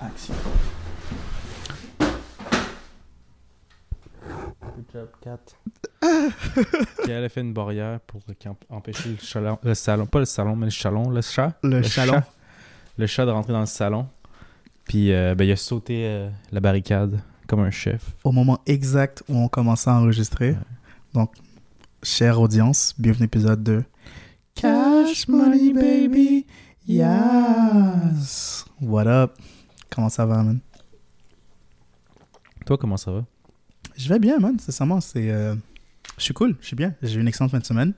Action. Good job, Kat. Elle a fait une barrière pour empêcher le, chalon, le salon, pas le salon, mais le chalon, le chat. Le, chalon. chat. le chat de rentrer dans le salon. Puis euh, ben, il a sauté euh, la barricade comme un chef. Au moment exact où on commençait à enregistrer. Ouais. Donc, chère audience, bienvenue à l'épisode de Cash Money Baby. Yes. What up? Comment ça va, man? Toi, comment ça va? Je vais bien, man. Sincèrement, c'est. euh, Je suis cool, je suis bien. J'ai eu une excellente fin de semaine.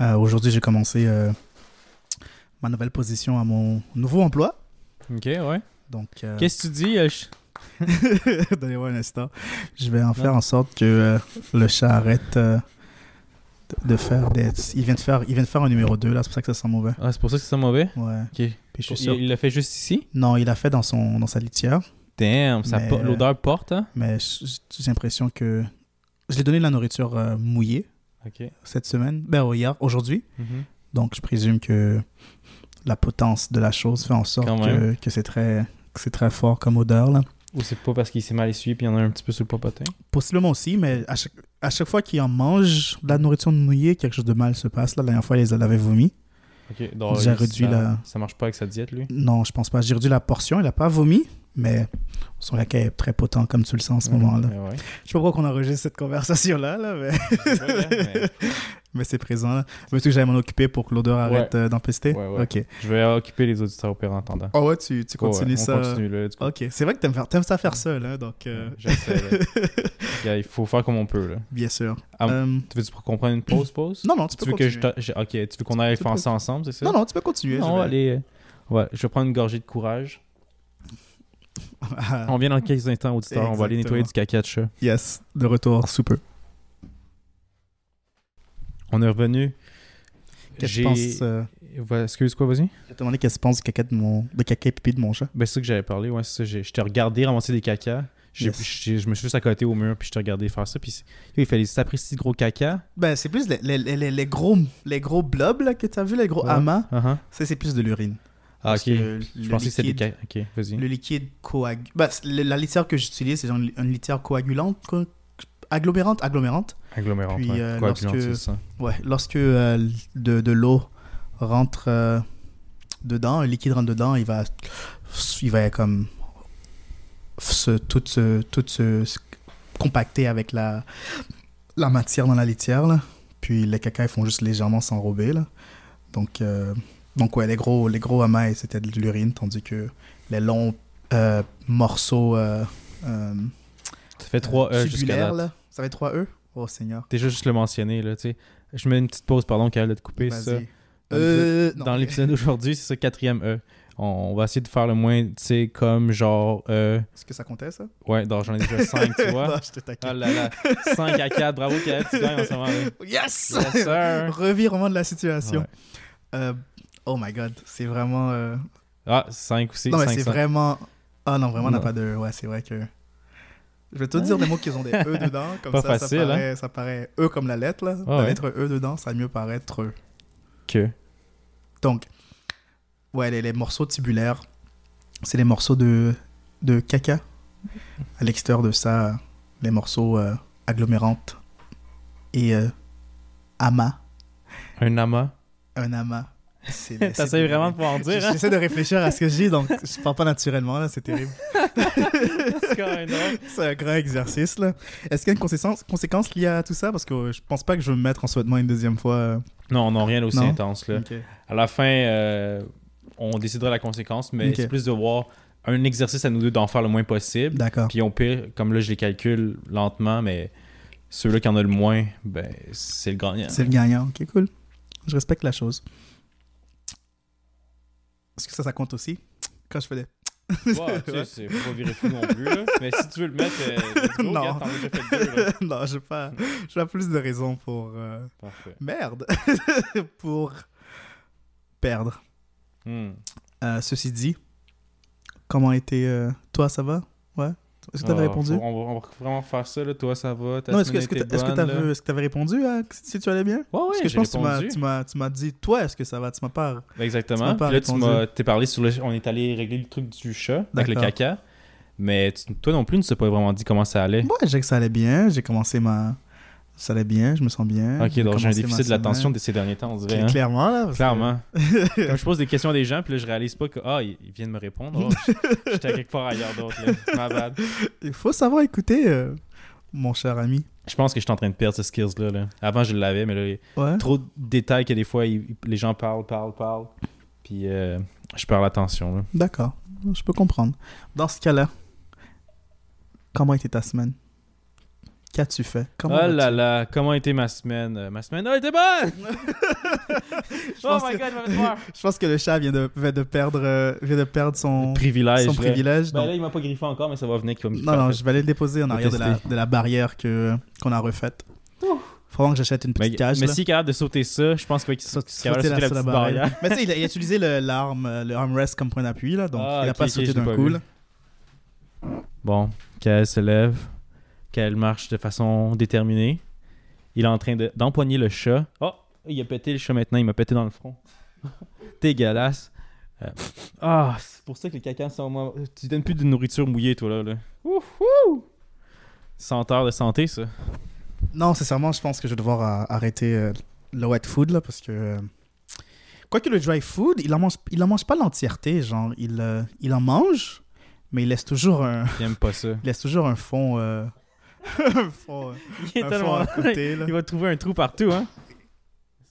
Euh, Aujourd'hui, j'ai commencé euh, ma nouvelle position à mon nouveau emploi. Ok, ouais. Donc, euh, Qu'est-ce que tu dis? je- donnez-moi un instant. Je vais en faire en sorte que le chat arrête de, faire des. Il vient de faire, il vient de faire un numéro 2, là. C'est pour ça que ça sent mauvais. Ah, c'est pour ça que c'est mauvais? Ouais. Ok. Puis je suis Il sûr. il l'a fait juste ici? Non, il l'a fait dans, son, dans sa litière. Damn, ça Mais, l'odeur porte, hein? Mais j- j'ai l'impression que. Je lui ai donné de la nourriture euh, mouillée Ok. cette semaine. Ben, oh, hier, aujourd'hui. Mhm. Donc, je présume que la potence de la chose fait en sorte Quand que, même. que c'est très, que c'est très fort comme odeur. Là. Ou c'est pas parce qu'il s'est mal essuyé puis il y en a un petit peu sur le popotin? Possiblement aussi, mais à chaque, à chaque fois qu'il en mange de la nourriture mouillée, quelque chose de mal se passe. Là. La dernière fois, il avait vomi. Donc J'ai réduit ça, la- Ça marche pas avec sa diète, lui? Non, je pense pas. J'ai réduit la portion. Il n'a pas vomi, mais son laquais est très potent, comme tu le sens en ce moment-là. Ouais, ouais. Je sais pas pourquoi on enregistre cette conversation-là, là, mais, c'est présent. là. Veux-tu que j'aille m'en occuper pour que l'odeur arrête euh, d'empester? Ouais. Ok. Je vais occuper les auditeurs au pire entendant. Oh ouais, tu, tu continues ça. On continue, là, du coup. Ok, c'est vrai que t'aimes, faire, t'aimes ça faire seul, hein, donc... euh, J'essaie, Il faut faire comme on peut, là. Bien sûr. Ah, Euh, Tu veux-tu comprendre une pause, pause? non, non, tu, Tu peux veux continuer. je- Ok, tu veux qu'on aille faire ça ensemble, c'est ça? Non, non, tu peux continuer. Non, allez... Ouais, je vais prendre une gorgée de courage. On vient dans quelques instants, auditeurs. On va aller nettoyer du caca de chat. yes, de retour sous peu. On est revenu. Qu'est-ce que tu penses... euh, excuse quoi, vas-y? Je te demander qu'est-ce que tu penses du caca de mon... de caca et pipi de mon chat. Ben, c'est ça que j'avais parlé, ouais, c'est ça. Je t'ai regardé ramasser des caca. J'ai- Yes. Je me suis juste à côté au mur, puis je t'ai regardé faire ça. Puis il fallait s'apprécier de gros caca. Ben, c'est plus les, les, les, les gros, les gros blobs là, que tu as vu, les gros Ouais. amas. Ça, c'est plus de l'urine. Ah, ok. que Je le pensais que c'était des. Ok, vas-y. Le liquide coag... Ben, c'est- le- la litière que j'utilise, c'est une, une litière coagulante, co- agglomérante, agglomérante. Agglomérant. Puis, ouais. euh, lorsque- ça. Ouais, lorsque euh, de, de l'eau rentre euh, dedans, un liquide rentre dedans, il va, il va comme se, tout se, tout se, se compacter avec la, la matière dans la litière. Là. Puis les caca, ils font juste légèrement s'enrober. Là. Donc, donc, ouais, les gros, les gros amas, c'était de l'urine, tandis que les longs euh, morceaux euh, euh, Ça fait 3 E jusqu'à là, ça fait 3 E? Oh Seigneur. Déjà, juste le mentionner, là, tu sais. Je mets une petite pause, pardon, a de couper, c'est ça. Dans Euh, l'épisode d'aujourd'hui, c'est ça, quatrième E. On, va essayer de faire le moins, tu sais, comme genre. Euh, Est-ce que ça comptait, ça? Ouais, donc j'en ai déjà 5, tu vois. Non, je te taquine. Oh là là, 5 à 4, bravo, Kael, tu gagnes en ce moment. Yes! Yes, sir. Revirement de la situation. Ouais. Euh, oh my god, c'est vraiment. euh, Ah, 5 aussi. Non, mais 5, c'est 5. vraiment. Ah non, vraiment, on n'a pas de. Ouais, c'est vrai que. Je vais te dire des mots qui ont des E dedans. Comme Pas ça, facile, ça paraît, ça paraît E comme la lettre, là. la ouais. lettre E dedans, ça va mieux paraître E. Que. Donc, ouais, les, les morceaux tubulaires, c'est les morceaux de, de caca. À l'extérieur de ça, les morceaux euh, agglomérantes et euh, amas. Un amas. Un amas. T'essayes c'est- vraiment de pouvoir en dire, hein? J'essaie de réfléchir à ce que je dis, donc je parle pas naturellement, là, c'est terrible. C'est quand même drôle. C'est un grand exercice, là. Est-ce qu'il y a une conséquence, conséquence liée à tout ça? Parce que euh, je pense pas que je vais me mettre en sous-vêtements une deuxième fois. euh. Non, non, rien d'aussi intense, là. À la fin, euh, on décidera la conséquence, mais c'est plus de voir un exercice à nous deux d'en faire le moins possible. D'accord. Puis au pire, comme là, je les calcule lentement, mais ceux-là qui en ont le moins, ben, c'est le gagnant. C'est le gagnant. Ok, cool. Je respecte la chose. Est-ce que ça, ça compte aussi? Quand je fais des... Ouais, tu sais, c'est pas virer fou non plus, là. Mais si tu veux le mettre, euh, go, Non. regarde, déjà fait deux, là. non, j'ai pas, j'ai pas plus de raisons pour... euh, Parfait. Merde! pour perdre. Hmm. Euh, ceci dit, comment était... euh, Toi, ça va? Ouais? Est-ce que tu avais Ah, répondu? on, va, vraiment faire ça, là. Toi, ça va. Ta Non, est-ce que tu avais répondu à si tu allais bien? Ouais, ouais, Parce que je pense que tu m'as- répondu. tu m'as tu m'as dit, toi, est-ce que ça va? Tu m'as pas. Tu Exactement. m'as pas là, tu m'as parlé sur le. On est allé régler le truc du chat avec le caca. Mais tu- toi non plus, tu ne sais pas vraiment dit comment ça allait. Ouais, j'ai que ça allait bien. J'ai commencé ma. Ça allait bien, je me sens bien. Ok, donc j'ai un déficit de l'attention de ces derniers temps, on dirait. Hein? Clairement, là. parce que- Clairement. Comme je pose des questions à des gens, puis là, je réalise pas que, ah, ils ils viennent me répondre. Oh, J'étais quelque part ailleurs d'autre. Ma bad. Il faut savoir écouter, euh, mon cher ami. Je pense que je suis en train de perdre ce skills-là. là. Avant, je l'avais, mais là, il y a Ouais. trop de détails que des fois, les gens parlent, parlent, parlent. Puis euh, je perds l'attention. D'accord, je peux comprendre. Dans ce cas-là, comment était ta semaine? Qu'as-tu fait? Comment oh là là, comment a été ma semaine? Euh, Ma semaine a été bonne! oh my que- god, il m'a fait peur! Je pense que le chat vient de, vient de perdre, euh, vient de perdre son, Privilège. son là. privilège. Ben donc- là, il m'a pas griffé encore, mais ça va venir qu'il va me non, non, je vais aller le déposer en arrière de la, tester. de la barrière que, qu'on a refaite. Faut que j'achète une Mais, petite cage. mais s'il est capable de sauter ça, je pense qu'il va Saute- va sauter sauter la petite barrière. barrière. Mais tu sais, il, a- il a utilisé le, l'arme, euh, le armrest comme point d'appui, là, donc Ah, il a ok, pas ok, sauté d'un pas coup. là. Bon, qu'elle se lève, qu'elle marche de façon déterminée. Il est en train de- d'empoigner le chat. Oh, il a pété le chat maintenant, il m'a pété dans le front. Dégueulasse. Euh, Ah, c'est pour ça que les cacas sont moi. Tu donnes plus de nourriture mouillée, toi, là. là. Wouhou! Senteur de santé, ça. Non, sincèrement, je pense que je vais devoir euh, arrêter euh, le wet food, là, parce que... euh, Quoique le dry food, il en mange, il en mange pas l'entièreté, genre, il, euh, il en mange, mais il laisse toujours un, Il aime pas ça. il laisse toujours un fond... euh, un fond, euh, Il est tellement. à côté, là. Il va trouver un trou partout, hein.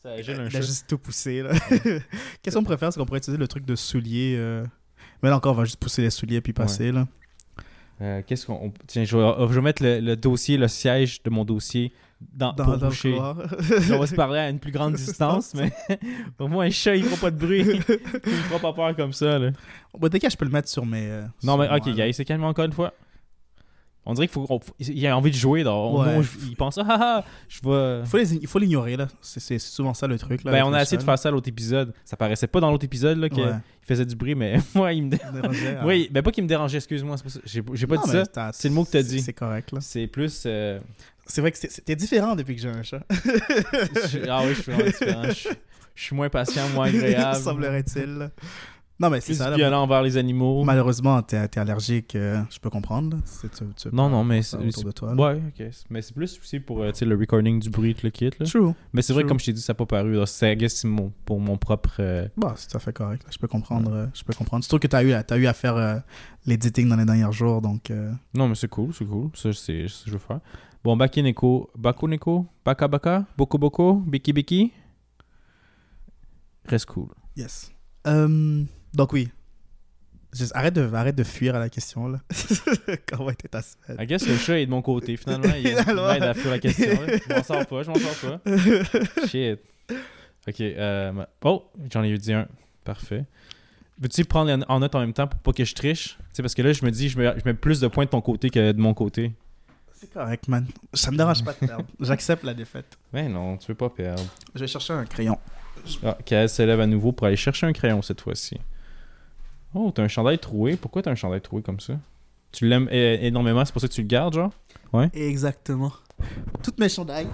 Ça gêne un Il a juste tout poussé, là. Qu'est-ce qu'on pourrait faire, c'est qu'on pourrait utiliser le truc de soulier... euh, Mais là encore, on va juste pousser les souliers puis passer, là. Euh, Qu'est-ce qu'on. on- Tiens, je vais, je vais mettre le, le dossier, le siège de mon dossier dans, Dans, pour dans le boucher. couloir. on va se parler à une plus grande distance, mais au moins un chat, il fera pas de bruit. il fera pas peur comme ça. Là. Bon, dès que je peux le mettre sur mes... euh, Non, sur mais ok, gars, il s'est calmé encore une fois. On dirait qu'il faut, il a envie de jouer. Ouais. il pense, ah, ah, ah, je vais. Il faut les- il faut l'ignorer, là. C'est c'est souvent ça, le truc, là. Ben, on a essayé de faire ça à l'autre épisode. Ça paraissait pas dans l'autre épisode là, qu'il Ouais. faisait du bruit, mais moi, il me. dérangeait, hein. Oui, ben pas qu'il me dérangeait, excuse-moi. c'est pas ça. J'ai j'ai pas Non, dit mais ça. C'est le mot que t'as dit. C'est correct, là. C'est plus. euh, C'est vrai que c'est- c'était différent depuis que j'ai un chat. ah oui, je suis vraiment différent. Je, je suis moins patient, moins agréable. Semblerait-il. Non, mais c'est ça. violent envers les animaux. Malheureusement, t'es es allergique. euh, je peux comprendre. tu- tu- Non, non, mais autour de toi. Ouais, ok. Mais c'est plus aussi pour euh, le recording du bruit, le kit. Là. True. Mais c'est vrai comme je t'ai dit, ça n'a pas paru. C'est, mon- pour mon propre. euh, Bon, c'est tout à fait correct. là. Je peux comprendre. euh, je peux comprendre. Surtout que t'as eu, t'as eu à faire l'editing dans les derniers jours, donc... Non, mais c'est cool, c'est cool. Ça, c'est ce que je veux faire. Bon, Baki Neko. Baku Neko. Baka Baka. Boko Boko. Biki Biki. Reste cool. Yes. Euh, donc oui. Juste, arrête, de, arrête de fuir à la question, là. Comment était ta semaine? I guess le chat est de mon côté, finalement. Il, m'aide à la question. là. Je m'en sors pas, je m'en sors pas. Shit. Ok. euh, oh, j'en ai eu dit un. Parfait. Veux-tu prendre en- note en même temps pour pas que je triche? C'est parce que là, je me dis, je mets, je mets plus de points de ton côté que de mon côté. C'est correct, man. Ça me dérange pas de perdre. J'accepte la défaite. Mais non, tu veux pas perdre. Je vais chercher un crayon. Ah, Kael se lève à nouveau pour aller chercher un crayon cette fois-ci. Oh, t'as un chandail troué. Pourquoi t'as un chandail troué comme ça? Tu l'aimes énormément, c'est pour ça que tu le gardes, genre? Exactement. Toutes mes chandails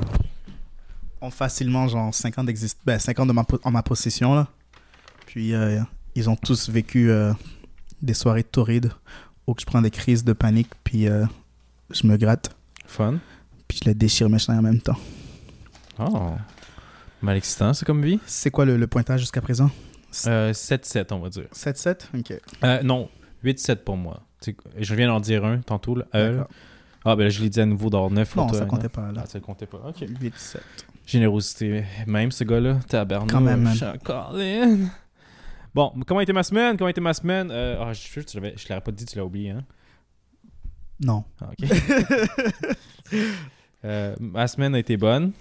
ont facilement genre 5 ans d'existence. Ben, 5 ans de ma en ma possession, là. Puis, euh, ils ont tous vécu euh, des soirées torrides où je prends des crises de panique, puis euh, je me gratte, Fun. puis je les déchire mes chandails en même temps. Oh. Mal excitant, c'est comme vie? C'est quoi le, le pointage jusqu'à présent? Euh, 7-7, on va dire. 7-7 Ok. Euh, non, 8-7 pour moi. Tu sais, je viens d'en dire un tantôt. Là. Euh, ah, ben là, je l'ai dit à nouveau dans 9 Non, pour toi, ça non? comptait pas là. Ah, ça comptait pas. Ok. 8-7. Générosité. Même ce gars-là. Tabarnouche. Quand même, man. Colin. Bon, comment était ma semaine? Comment était ma semaine? Euh, ah, je suis sûr que tu l'avais- je l'aurais pas dit, tu l'as oublié, hein? Non. Ah, ok. Euh, ma semaine a été bonne.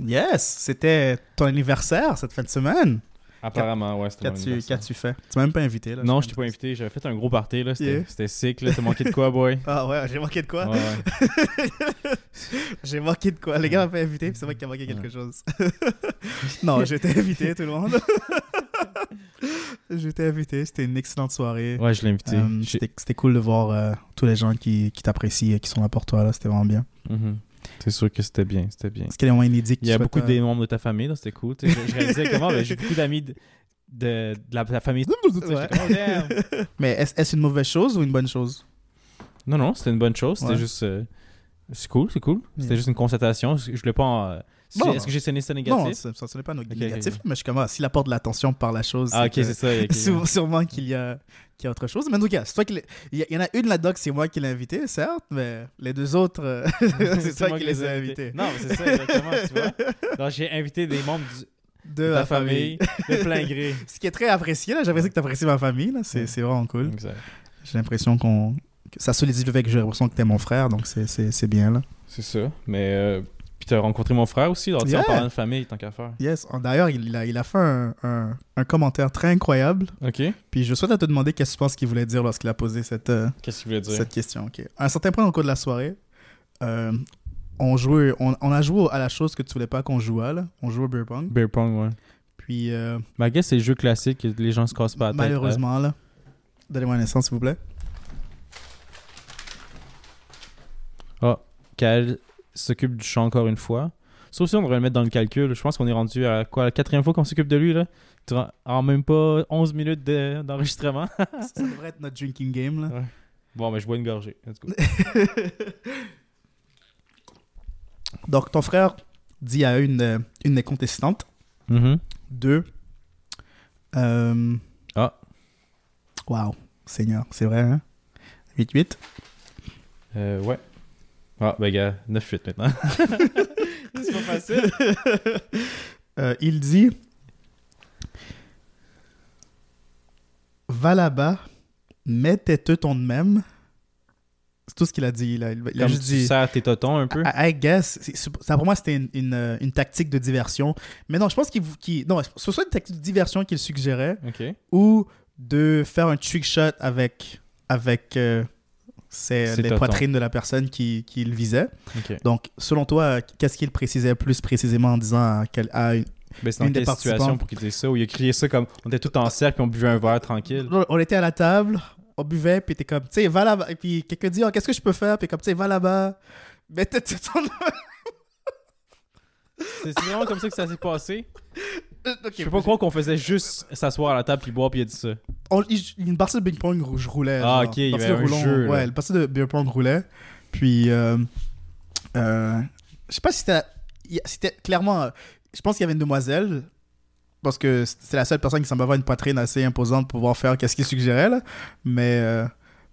Yes, c'était ton anniversaire cette fin de semaine. Apparemment, ouais, c'était Qu'as-tu fait? Tu m'as même pas invité là. Non, je t'ai pas invité. J'avais fait un gros party, là. C'était Yeah. c'était sick, là. T'as manqué de quoi, boy? Ah ouais, j'ai manqué de quoi? Ouais, ouais. J'ai manqué de quoi? Les gars m'ont pas invité, puis c'est moi qui ai manqué quelque chose. non, été invité, tout le monde. J'étais invité, c'était une excellente soirée. Ouais, je l'ai invité. Euh, c'était cool de voir euh, tous les gens qui, qui t'apprécient et qui sont là pour toi. là. C'était vraiment bien. Mhm. C'est sûr que c'était bien, c'était bien. Moments inédits que Il y a beaucoup des membres de ta famille, donc c'était cool. Je, je réalisais comment j'ai beaucoup d'amis de, de, de la, de la famille. Ouais. Oh, Mais est-ce une mauvaise chose ou une bonne chose? Non, non, c'était une bonne chose. C'était Ouais. juste. euh, c'est cool, c'est cool. C'était Yeah. juste une constatation. Je voulais pas. en- Non. Est-ce que j'ai sonné ça Non, négatif ça, ça, ce n'est pas no- Ok, ok, négatif, mais je suis comme, ah, s'il apporte de l'attention par la chose, Ah, ok, que- c'est ça. sûrement qu'il y, a, qu'il y a autre chose. Mais en tout cas, c'est toi qui il y, en a une là-dedans que c'est moi qui l'ai invité, certes, mais les deux autres, euh, c'est toi qui les as invités. Non, mais c'est ça, exactement, tu vois. J'ai invité des membres du- De de la famille, de plein gré. Ce qui est très apprécié, là. J'apprécie que tu apprécies ma famille, là. C'est, Ouais. vraiment cool. J'ai l'impression qu'on. que ça solidifie avec que j'ai l'impression que t'es mon frère, donc c'est bien, là. C'est ça. Mais. euh, puis t'as rencontré mon frère aussi, alors tu sais, en Yeah. parlant de famille, tant qu'à faire. Yes. D'ailleurs, il, a, il a fait un, un, un commentaire très incroyable. Ok. Puis je souhaite à te demander qu'est-ce que tu penses qu'il voulait dire lorsqu'il a posé cette, euh, Qu'est-ce qu'il voulait dire? cette question. ok. À un certain point dans le cours de la soirée, euh, on, jouait, on, on a joué à la chose que tu voulais pas qu'on joue à, là. On jouait au beer pong. Beer pong, ouais. Puis euh, I guess c'est le jeu classique que les gens se cassent pas la tête. malheureusement, là. Donnez-moi un instant, s'il vous plaît. Ah, qu'elle s'occupe du chat encore une fois. Ça aussi, on devrait le mettre dans le calcul. Je pense qu'on est rendu à quoi, la quatrième fois qu'on s'occupe de lui, là? En même pas 11 minutes de- d'enregistrement. Ça devrait être notre drinking game, là. bon, mais je bois une gorgée. Let's go. Donc, ton frère dit à une, euh, une des contestantes Mhm. de. Euh, Ah. Waouh, Seigneur, c'est vrai, hein? 8-8. Euh, ouais. Ah, ben, gars, 9-8 maintenant. c'est pas facile. Euh, il dit Va là-bas, mets tes teutons de même. C'est tout ce qu'il a dit. Il a, il a Comme juste tu dit. serres tes totons un peu? I, I guess. ça, pour moi, c'était une, une, euh, une tactique de diversion. Mais non, je pense qu'il. non, ce soit une tactique de diversion qu'il suggérait ou de faire un trick shot avec, avec euh, Ses les poitrines de la personne qui, qui le visait. Donc, selon toi, qu'est-ce qu'il précisait plus précisément en disant une- Ben, c'est dans Une des quelle situation pour qu'il dise ça Ou il a crié ça comme on était tout en cercle puis on buvait un verre tranquille. On était à la table, on buvait, puis t'es comme, tu sais, va là-bas. Et puis quelqu'un dit, oh, qu'est-ce que je peux faire? Puis comme, tu sais, va là-bas. Mais t'es ton... C'est c'est vraiment comme ça que ça s'est passé. Ok, Je peux pas croire qu'on faisait juste s'asseoir à la table puis boire puis il a dit ça. on- il- une partie de beer pong je roulais. Ah, genre. ok, il y avait un roulon- jeu, là. Ouais, le partie de beer pong roulait. Puis, euh, euh, je sais pas si c'était. C'était clairement. euh, Je pense qu'il y avait une demoiselle. Parce que c'est la seule personne qui semble avoir une poitrine assez imposante pour pouvoir faire qu'est-ce qu'il suggérait, là. Mais. euh,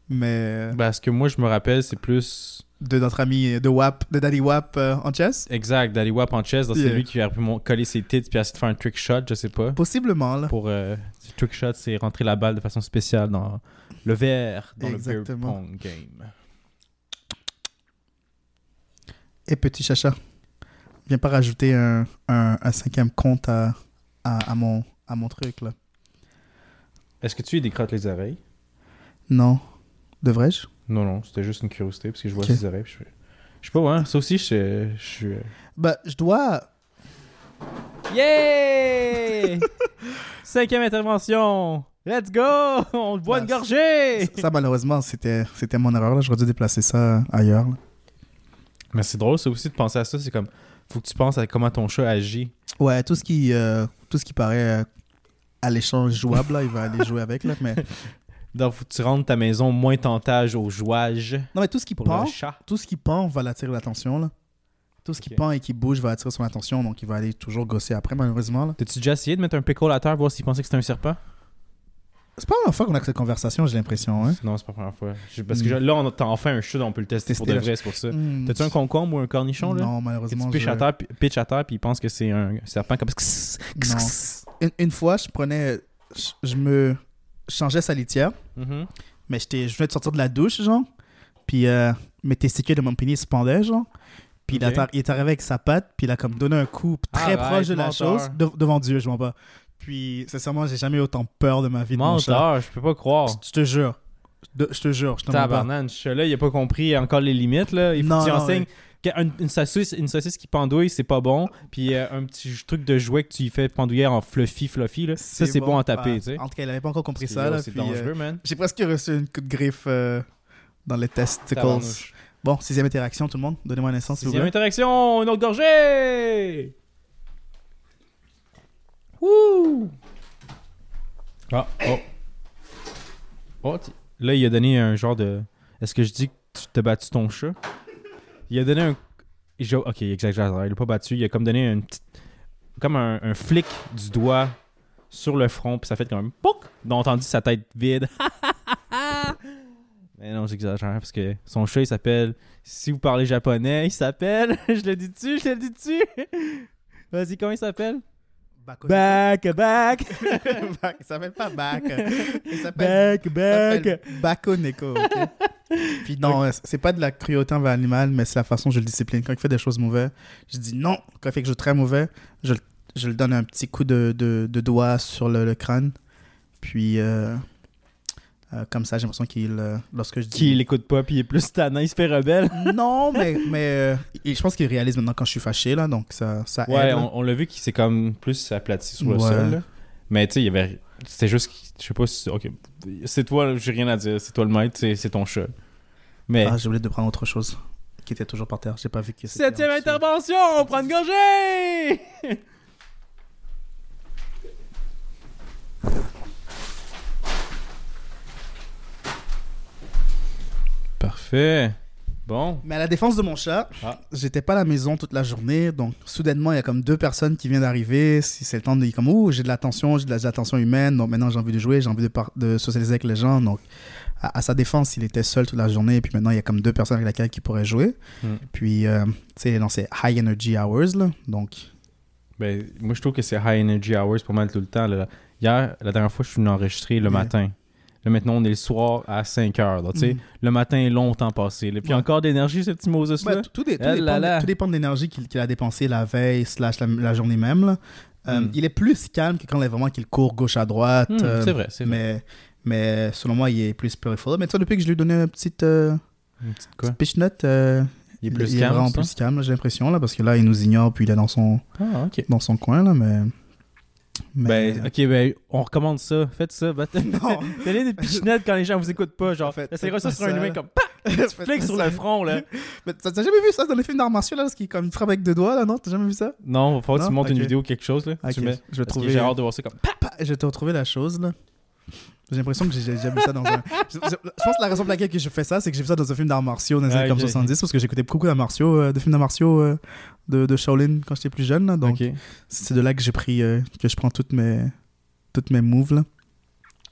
mais. Ben, ce que moi je me rappelle, c'est plus De notre ami de WAP, de Daddy WAP euh, en chess. exact Daddy Wap en chess. Yeah. C'est lui qui a pu coller ses tits puis essayer de faire un trick shot, je sais pas. Possiblement, là. Pour euh, trick shot, c'est rentrer la balle de façon spéciale dans le verre dans le Exactement. beer pong game. Et petit chacha, viens pas rajouter un, un, un cinquième compte à, à, à mon, à mon truc, là. Est-ce que tu lui décrottes les oreilles? Non. Devrais-je? Non, non, c'était juste une curiosité parce que je vois Ok. ses oreilles. puis Je, fais- je sais pas, ouais, ça aussi, je, je suis. euh, Bah, je dois... Yeah! Cinquième intervention! Let's go! On boit une Bah, gorgée! Ça, malheureusement, c'était c'était mon erreur, là. J'aurais dû déplacer ça ailleurs, là. Mais c'est drôle, ça aussi, de penser à ça. C'est comme, faut que tu penses à comment ton chat agit. Ouais, tout ce qui, euh, tout ce qui paraît euh, à l'échange jouable, là, il va aller jouer avec, là. Mais... Donc, faut que tu rendes ta maison moins tentage au jouage Non, mais tout ce qui pour pend, le chat. tout ce qui pend va l'attirer l'attention, là. Tout ce qui pend et qui bouge va attirer son attention, donc il va aller toujours gosser après, malheureusement, là. T'as-tu déjà essayé de mettre un pickle à terre, voir s'il pensait que c'était un serpent? C'est pas la première fois qu'on a cette conversation, j'ai l'impression, hein. Non, c'est pas la première fois. Je- Parce que Mm. là, on a t'as enfin un chat, on peut le tester, pour Tester de vrai, c'est pour ça. Hmm. T'as-tu un concombre ou un cornichon, là? Non, Que malheureusement. tu pitches je- à terre, puis- pitches à terre, puis il pense que c'est un serpent comme Non. Une, une fois, je prenais. Je, je me changeais sa litière, Mhm. mais j'étais, je venais de sortir de la douche, genre. Puis euh, mes testicules de mon pénis se pendaient, genre. Puis il, Ok. a- il est arrivé avec sa patte, puis il a comme donné un coup très proche de la menteur. chose, de- devant Dieu, je m'en pas. Puis, sincèrement, j'ai jamais eu autant peur de ma vie de mon je peux pas croire. Je, te jure. Je, je te jure, je te mens pas. Tabarnan, ce chat-là, il a pas compris encore les limites, là. Il faut Non, que tu non, enseignes un- une, saucisse, une saucisse qui pendouille, c'est pas bon. Puis euh, un petit truc de jouet que tu y fais pendouiller en fluffy, fluffy, là, ça, c'est bon. à taper, tu sais. En tout cas, il avait pas encore compris ça. là, yo, C'est euh, dangereux, man. J'ai presque reçu une coup de griffe euh, dans les testicles. Bon, sixième interaction, tout le monde. Donnez-moi un instant, s'il vous Sixième interaction, une autre gorgée! Wouh! Ah, oh. Oh, là, il a donné un genre de. Est-ce que je dis que tu t'as battu ton chat? Il a donné un. j'ai- Ok, exagère. Il l'a pas battu. Il a comme donné une petite. Comme un, un flic du doigt sur le front, puis ça fait comme un pouc! A entendu sa tête vide. Mais non, j'exagère parce que son chat, il s'appelle. Si vous parlez japonais, il s'appelle. je le dis-tu, je le dis-tu? Vas-y, comment il s'appelle? Back. Back, back. Il s'appelle pas Back. Il s'appelle back, back. Bakoneko. ok? Puis non, c'est pas de la cruauté envers l'animal, mais c'est la façon dont je le discipline. Quand il fait des choses mauvaises, je dis non. Quand il fait quelque chose de très mauvais, je, le- je le donne un petit coup de, de, de doigt sur le, le crâne. Puis, euh, euh, comme ça, j'ai l'impression qu'il. euh, lorsque je dis. Qui l'écoute pas, puis il est plus tannant, il se fait rebelle. Non, mais, mais je pense qu'il réalise maintenant quand je suis fâché, là, donc ça, ça Ouais, aide. on, on l'a vu qu'il s'est comme plus aplati sur le Ouais. sol. là. Mais tu sais, il y avait. C'était juste. Je sais pas si. Ok. C'est toi, j'ai rien à dire. C'est toi le maître, c'est c'est ton chat. Mais. Ah, j'ai oublié de prendre autre chose qui était toujours par terre. J'ai pas vu que c'était Septième intervention, on prend une gorgée! Parfait. Bon. Mais à la défense de mon chat, Ah. j'étais pas à la maison toute la journée, donc soudainement il y a comme deux personnes qui viennent d'arriver. Si c'est le temps de dire comme ouh j'ai de l'attention, j'ai de la- de l'attention humaine, donc maintenant j'ai envie de jouer, j'ai envie de, socialiser avec les gens. Donc à, à sa défense, il était seul toute la journée, et puis maintenant il y a comme deux personnes avec lesquelles il pourrait jouer. Hmm. Puis euh, tu sais dans ces high energy hours là, donc Ben, moi, je trouve que c'est high energy hours pour mal tout le temps. là. Hier, la dernière fois, je suis venu enregistrer le matin. Là, maintenant, on est le soir à 5 heures. là. Mm. Le matin est longtemps passé. là. Puis Ouais. encore d'énergie, ce petit Moses-là. Ouais, tout, tout dé- tout Eh tout dépend de l'énergie qu'il a dépensé la veille slash la, la journée même. là. Euh, Hmm. Il est plus calme que quand il est vraiment qu'il court gauche à droite. Hmm, euh, c'est vrai, c'est vrai. mais, mais selon moi, il est plus playful. Mais tu vois, depuis que je lui ai donné une petite, euh, Une petite quoi? petite pitch note, euh, Il est plus il est calme, vraiment plus calme, j'ai l'impression, là, parce que là, il nous ignore, puis il est dans son, Ah, dans son coin, là, mais... mais- Ben, ok, ben, on recommande ça. Faites ça. bat- Non. Donnez des pichinettes quand les gens vous écoutent pas. Genre, essayera ça sur un humain comme PAH! Flic sur le front, là. Mais t'as jamais vu ça dans les films d'arts martiaux, là, parce qu'il comme, il frappe avec deux doigts, là, non? T'as jamais vu ça? Non, faut que tu montes une vidéo ou quelque chose, là. Ok, Tu mets. je vais trouver... J'ai hâte de voir ça comme. Pa- Je vais te retrouver la chose, là. J'ai l'impression que j'ai déjà vu ça dans un... Je, je- je pense que la raison pour laquelle que je fais ça, c'est que j'ai vu ça dans un film d'arts martiaux dans les Ah, années comme ok, ok. 70, parce que j'écoutais beaucoup d'arts martiaux, euh, de films d'arts martiaux euh, de, de Shaolin quand j'étais plus jeune, là, donc Ok. c'est de là que j'ai pris, euh, que je prends toutes mes, toutes mes moves, là.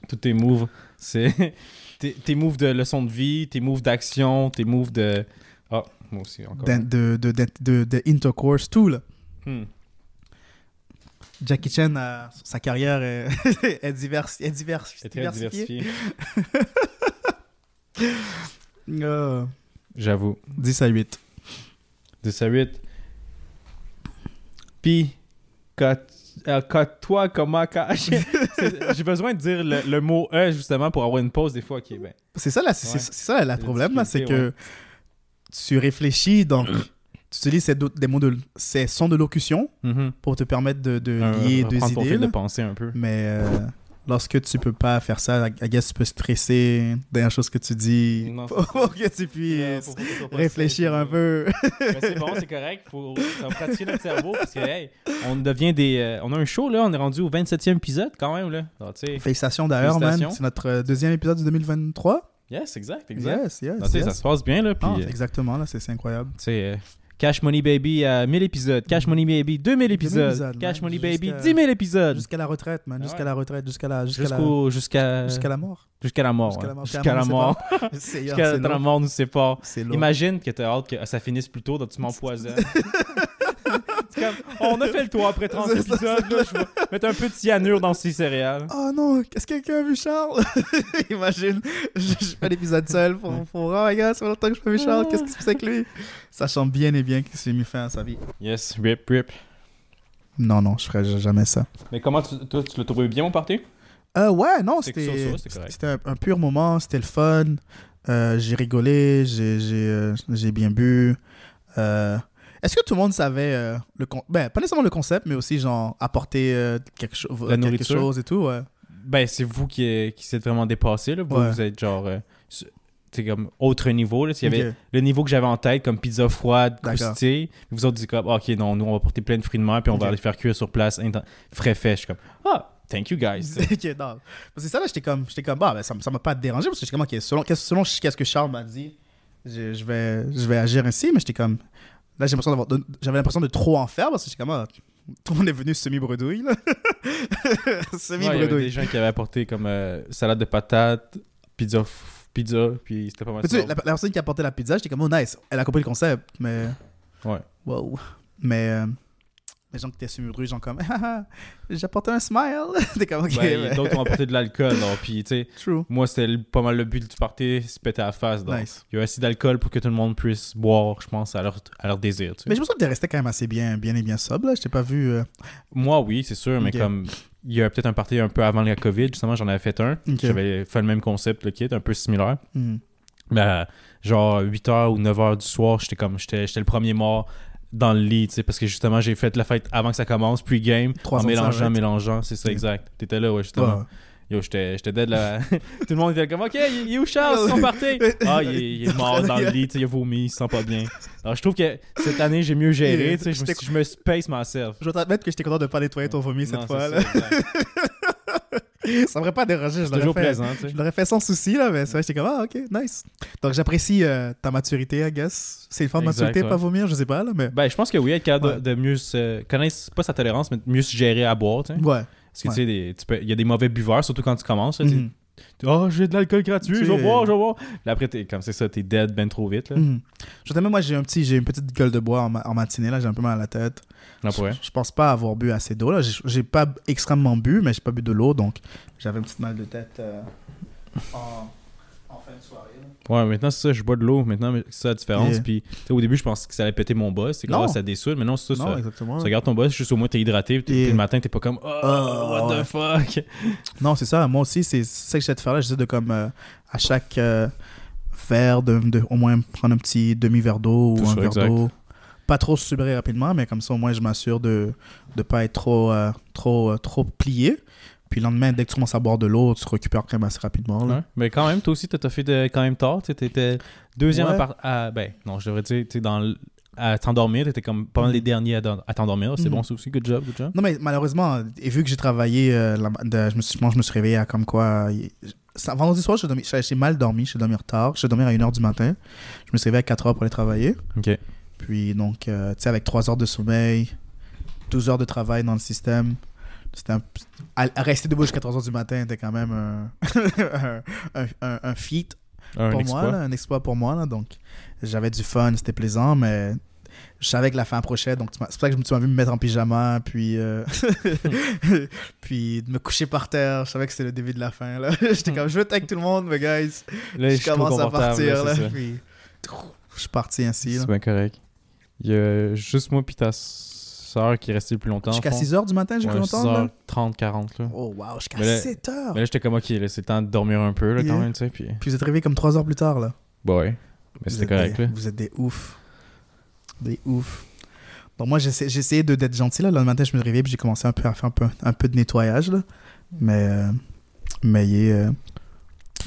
Tous tes moves. C'est. tes, tes moves de leçon de vie, tes moves d'action, tes moves de. Ah, moi aussi, encore. De, de, de, de, de- de intercourse, tout, là. Hmm. Jackie Chan, a- sa carrière est, est, divers, est divers, C'est très diversifiée. diversifié. Euh, J'avoue. 10 à 8. 10 à 8. Puis, quand, euh, quand toi, comment. quand- J'ai besoin de dire le, le mot E justement pour avoir une pause des fois. Ok, ben. C'est ça, là, c'est Ouais. c'est ça le La problème, là, c'est que tu réfléchis, donc tu utilises ces, des mots de, ces sons de locution Mhm. pour te permettre de, de lier deux reprendre ton idées. fil de là. pensée un peu. Mais euh, lorsque tu peux pas faire ça, I guess tu peux stresser dernière chose que tu dis Non, pour que tu puisses réfléchir un peu. Mais c'est bon, c'est correct. Faut, ça va pratiquer notre cerveau parce que, hey, on devient des. euh, on a un show, là. On est rendu au 27e épisode quand même, là. Félicitations d'ailleurs, man. C'est notre euh, deuxième épisode de 2023. yes, exact, exact. Yes, yes. Yes. Ça se passe bien, là. Puis, Ah, euh, exactement, là, c'est incroyable. Cash Money Baby à 1000 épisodes. Cash Money Baby 2000 épisodes. épisodes, Cash man. Money Baby Jusqu'à- 10 000 épisodes. Jusqu'à la retraite, man. Ah Jusqu'à ouais. la retraite, jusqu'à la, jusqu'à la, jusqu'à, jusqu'à la mort. jusqu'à la mort. jusqu'à la mort. Jusqu'à la mort. Jusqu'à la mort nous sépare. Imagine que t'as hâte que ça finisse plus tôt, donc tu m'empoisonnes? Comme, on a fait le tour après 30 C'est ça, épisodes, là, je vais mettre un peu de cyanure dans ces céréales. Oh non, qu'est-ce que quelqu'un a vu Charles? Imagine, je, je fais l'épisode seul pour, pour oh my god, ça fait longtemps que je pas vu Charles, qu'est-ce qui se passe avec lui? Sachant bien et bien qu'il s'est mis fin à sa vie. Yes, rip, rip. Non, non, je ferais jamais ça. Mais comment tu, toi, tu l'as trouvé bien, mon party? Euh, ouais, non, c'était un, un pur moment, c'était le fun. Euh, j'ai rigolé, j'ai j'ai, euh, j'ai bien bu. Euh, Est-ce que tout le monde savait euh, le con... ben, pas nécessairement le concept, mais aussi genre apporter euh, quelque, chose La quelque nourriture? chose et tout, ouais. Ben, c'est vous qui, qui s'êtes vraiment dépassé. Là. Vous, Ouais. vous êtes genre. euh, c'est comme autre niveau. Là. S'il y avait le niveau que j'avais en tête, comme pizza froide, croustillée. Vous autres, dites comme, ok, non, nous, on va porter plein de fruits de mer, puis on va les faire cuire sur place, frais fait. Je suis comme, ah, thank you guys. ok, non. C'est ça, là, j'étais comme, j'étais comme, bah, ben, ça, ça m'a pas dérangé parce que j'étais comme, ok, selon, selon qu'est-ce que Charles m'a dit, je, je vais, je vais agir ainsi, mais j'étais comme, là, j'ai l'impression d'avoir, j'avais l'impression de trop en faire parce que j'étais comme, ah, tout le monde est venu semi-bredouille. Ouais, il y avait semi-bredouille. des gens qui avaient apporté comme euh, salade de patates, pizza, pizza, puis c'était pas mal tu la personne qui a apporté la pizza, j'étais comme, oh nice, elle a compris le concept, mais. Ouais. Wow. Mais euh, les gens qui étaient semi-bredouille, genre comme, ah, ah, j'ai apporté un smile. T'es comme, ok, Ben, mais- D'autres ont apporté de l'alcool, puis tu sais, moi, c'était pas mal le but du party, se péter à la face. Donc. Nice. Il y a assez d'alcool pour que tout le monde puisse boire, je pense, à leur, à leur désir. tu. Mais je pense que t'es resté quand même assez bien, bien et bien sobre, là. Je t'ai pas vu. euh, Moi, oui, c'est sûr, mais comme il y a peut-être un party un peu avant la COVID, justement, j'en avais fait un. J'avais fait le même concept, le kit, un peu similaire. hmm. Mais euh, genre 8h ou 9h du soir, j'étais comme j'étais le premier mort dans le lit, tu sais, parce que justement, j'ai fait la fête avant que ça commence, pre-game, en 300 mélangeant, mélangeant, c'est ça, exact. T'étais là, ouais, justement. Ouais. Yo, j'étais j'étais dead là. Tout le monde était comme, OK, il est où Charles, son party? Ah, il est, il est mort dans le lit, il a vomi, il se sent pas bien. Alors, je trouve que cette année, j'ai mieux géré, tu sais, je me, space myself. Je dois t'admettre que j'étais content de pas nettoyer ton vomi cette fois. Là. ça, m'aurait pas dérangé. Je toujours fait. plaisant, tu sais. Je l'aurais fait sans souci, là, mais c'est vrai, j'étais comme, ah, ok, nice. Donc, j'apprécie euh, ta maturité, I guess. C'est une forme de maturité, ouais. pas vomir, je sais pas, là, mais. Ben, je pense que oui, être capable Ouais. de, de mieux se connaître, pas sa tolérance, mais mieux se gérer à boire, tu sais. Ouais. Parce que Ouais. tu sais, il y a des mauvais buveurs, surtout quand tu commences. là, sais. Mhm. Oh, j'ai de l'alcool gratuit, Tu je vais boire, je vais boire. Puis après, t'es, comme c'est ça, t'es dead ben trop vite. Là. Je t'aime, moi, j'ai un petit, j'ai une petite gueule de bois en, ma- en matinée, là, j'ai un peu mal à la tête. Non, vrai. Je, je pense pas avoir bu assez d'eau, là. J'ai- pas extrêmement bu, mais j'ai pas bu de l'eau, donc j'avais un petit mal de tête euh, en, en fin de soirée. Ouais, maintenant, c'est ça, je bois de l'eau. Maintenant, c'est ça la différence. Yeah. Puis, au début, je pensais que ça allait péter mon boss. C'est Non. ah, ça dessoude. Mais non, c'est ça. non, ça, exactement. ça garde ton boss, juste au moins, t'es hydraté. Puis, Yeah. le matin, t'es pas comme, oh, Ah, what ouais. the fuck? Non, c'est ça. Moi aussi, c'est ça que j'essaie de faire là. J'essaie de, comme, euh, à chaque euh, verre, de, de au moins prendre un petit demi-verre d'eau ou un verre d'eau. Pas trop subir rapidement, mais comme ça, au moins, je m'assure de ne pas être trop, euh, trop, trop plié. Puis le lendemain, dès que tu commences à boire de l'eau, tu récupères quand même assez rapidement. Là. Ouais. Mais quand même, toi aussi, t'as t'as fait de, quand même tard. Tu sais, t'étais deuxième Ouais. à, part- à- Ben, non, je devrais dire, tu dans l- à t'endormir. T'étais comme pas mal les derniers à, t'endormir. C'est Mhm. bon, ça aussi. Good job, good job. Non, mais malheureusement, et vu que j'ai travaillé, euh, la- de- je, me suis, moi, je me suis réveillé à comme quoi. ça- vendredi soir, j'ai mal dormi, j'ai dormi tard. J'ai dormi à 1h du matin. Je me suis réveillé à 4h pour aller travailler. Ok. Puis donc, euh, tu sais, avec 3 heures de sommeil, 12 heures de travail dans le système, c'était rester debout jusqu'à 3 heures du matin, c'était quand même un, un, un- un feat pour moi, là, un exploit pour moi. Là, donc, j'avais du fun, c'était plaisant, mais je savais que la fin approchait. Donc, c'est pour ça que tu m'as vu me mettre en pyjama, puis, euh, puis de me coucher par terre. Je savais que c'était le début de la fin. J'étais comme, je veux être avec tout le monde, mais guys, Là, je commence à partir. Là, puis, je suis parti ainsi. C'est bien correct. Il y a juste moi puis ta soeur qui est restée le plus longtemps. Jusqu'à au fond. 6h du matin, j'ai cru longtemps. là. 6h30, 40 là. Oh wow, jusqu'à Mais là- 7 heures. Mais là, j'étais comme, ok, c'est le temps de dormir un peu, là, quand Yeah. même, tu sais. Puis, Puis vous êtes réveillé comme 3 heures plus tard là. bah ouais. Mais Vous c'était êtes correct, des- là. Vous êtes des ouf. Des ouf. Donc moi, j'ai essayé de- d'être gentil là. Le matin, je me suis réveillé puis j'ai commencé un peu à faire un peu, un peu de nettoyage là. Mais, euh, mais euh,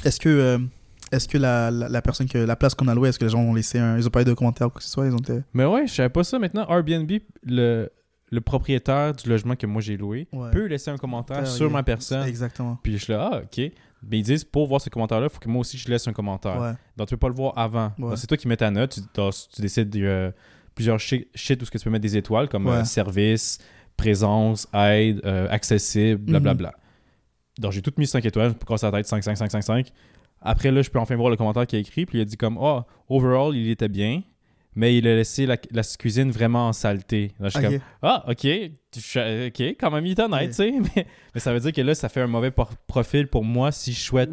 est-ce que, euh, est-ce que la, la, la personne que la place qu'on a louée, est-ce que les gens ont laissé un, ils ont pas eu de commentaires ou quoi que ce soit, ils ont été... Mais ouais, je savais pas ça. Maintenant, Airbnb, le, le propriétaire du logement que moi j'ai loué, Ouais. peut laisser un commentaire Faire, sur ma personne. Exactement. Puis je suis là, ah, ok. Mais ils disent, pour voir ce commentaire-là, il faut que moi aussi je laisse un commentaire. Ouais. Donc, tu peux pas le voir avant. Ouais. C'est toi qui mets ta note. Tu, décides de, euh, plusieurs shit, shit où ce que tu peux mettre des étoiles, comme euh, service, présence, aide, euh, accessible, Mhm. blablabla. Donc, j'ai tout mis 5 étoiles. Je peux casser la tête 5, 5, 5, 5, 5. Après, là, je peux enfin voir le commentaire qu'il a écrit. Puis il a dit comme, oh, overall, il était bien. Mais il a laissé la, la cuisine vraiment en saleté. Là, je suis comme, ah, ok, je- ok, quand même, il est honnête, tu sais. Mais, mais ça veut dire que là, ça fait un mauvais profil pour moi si je souhaite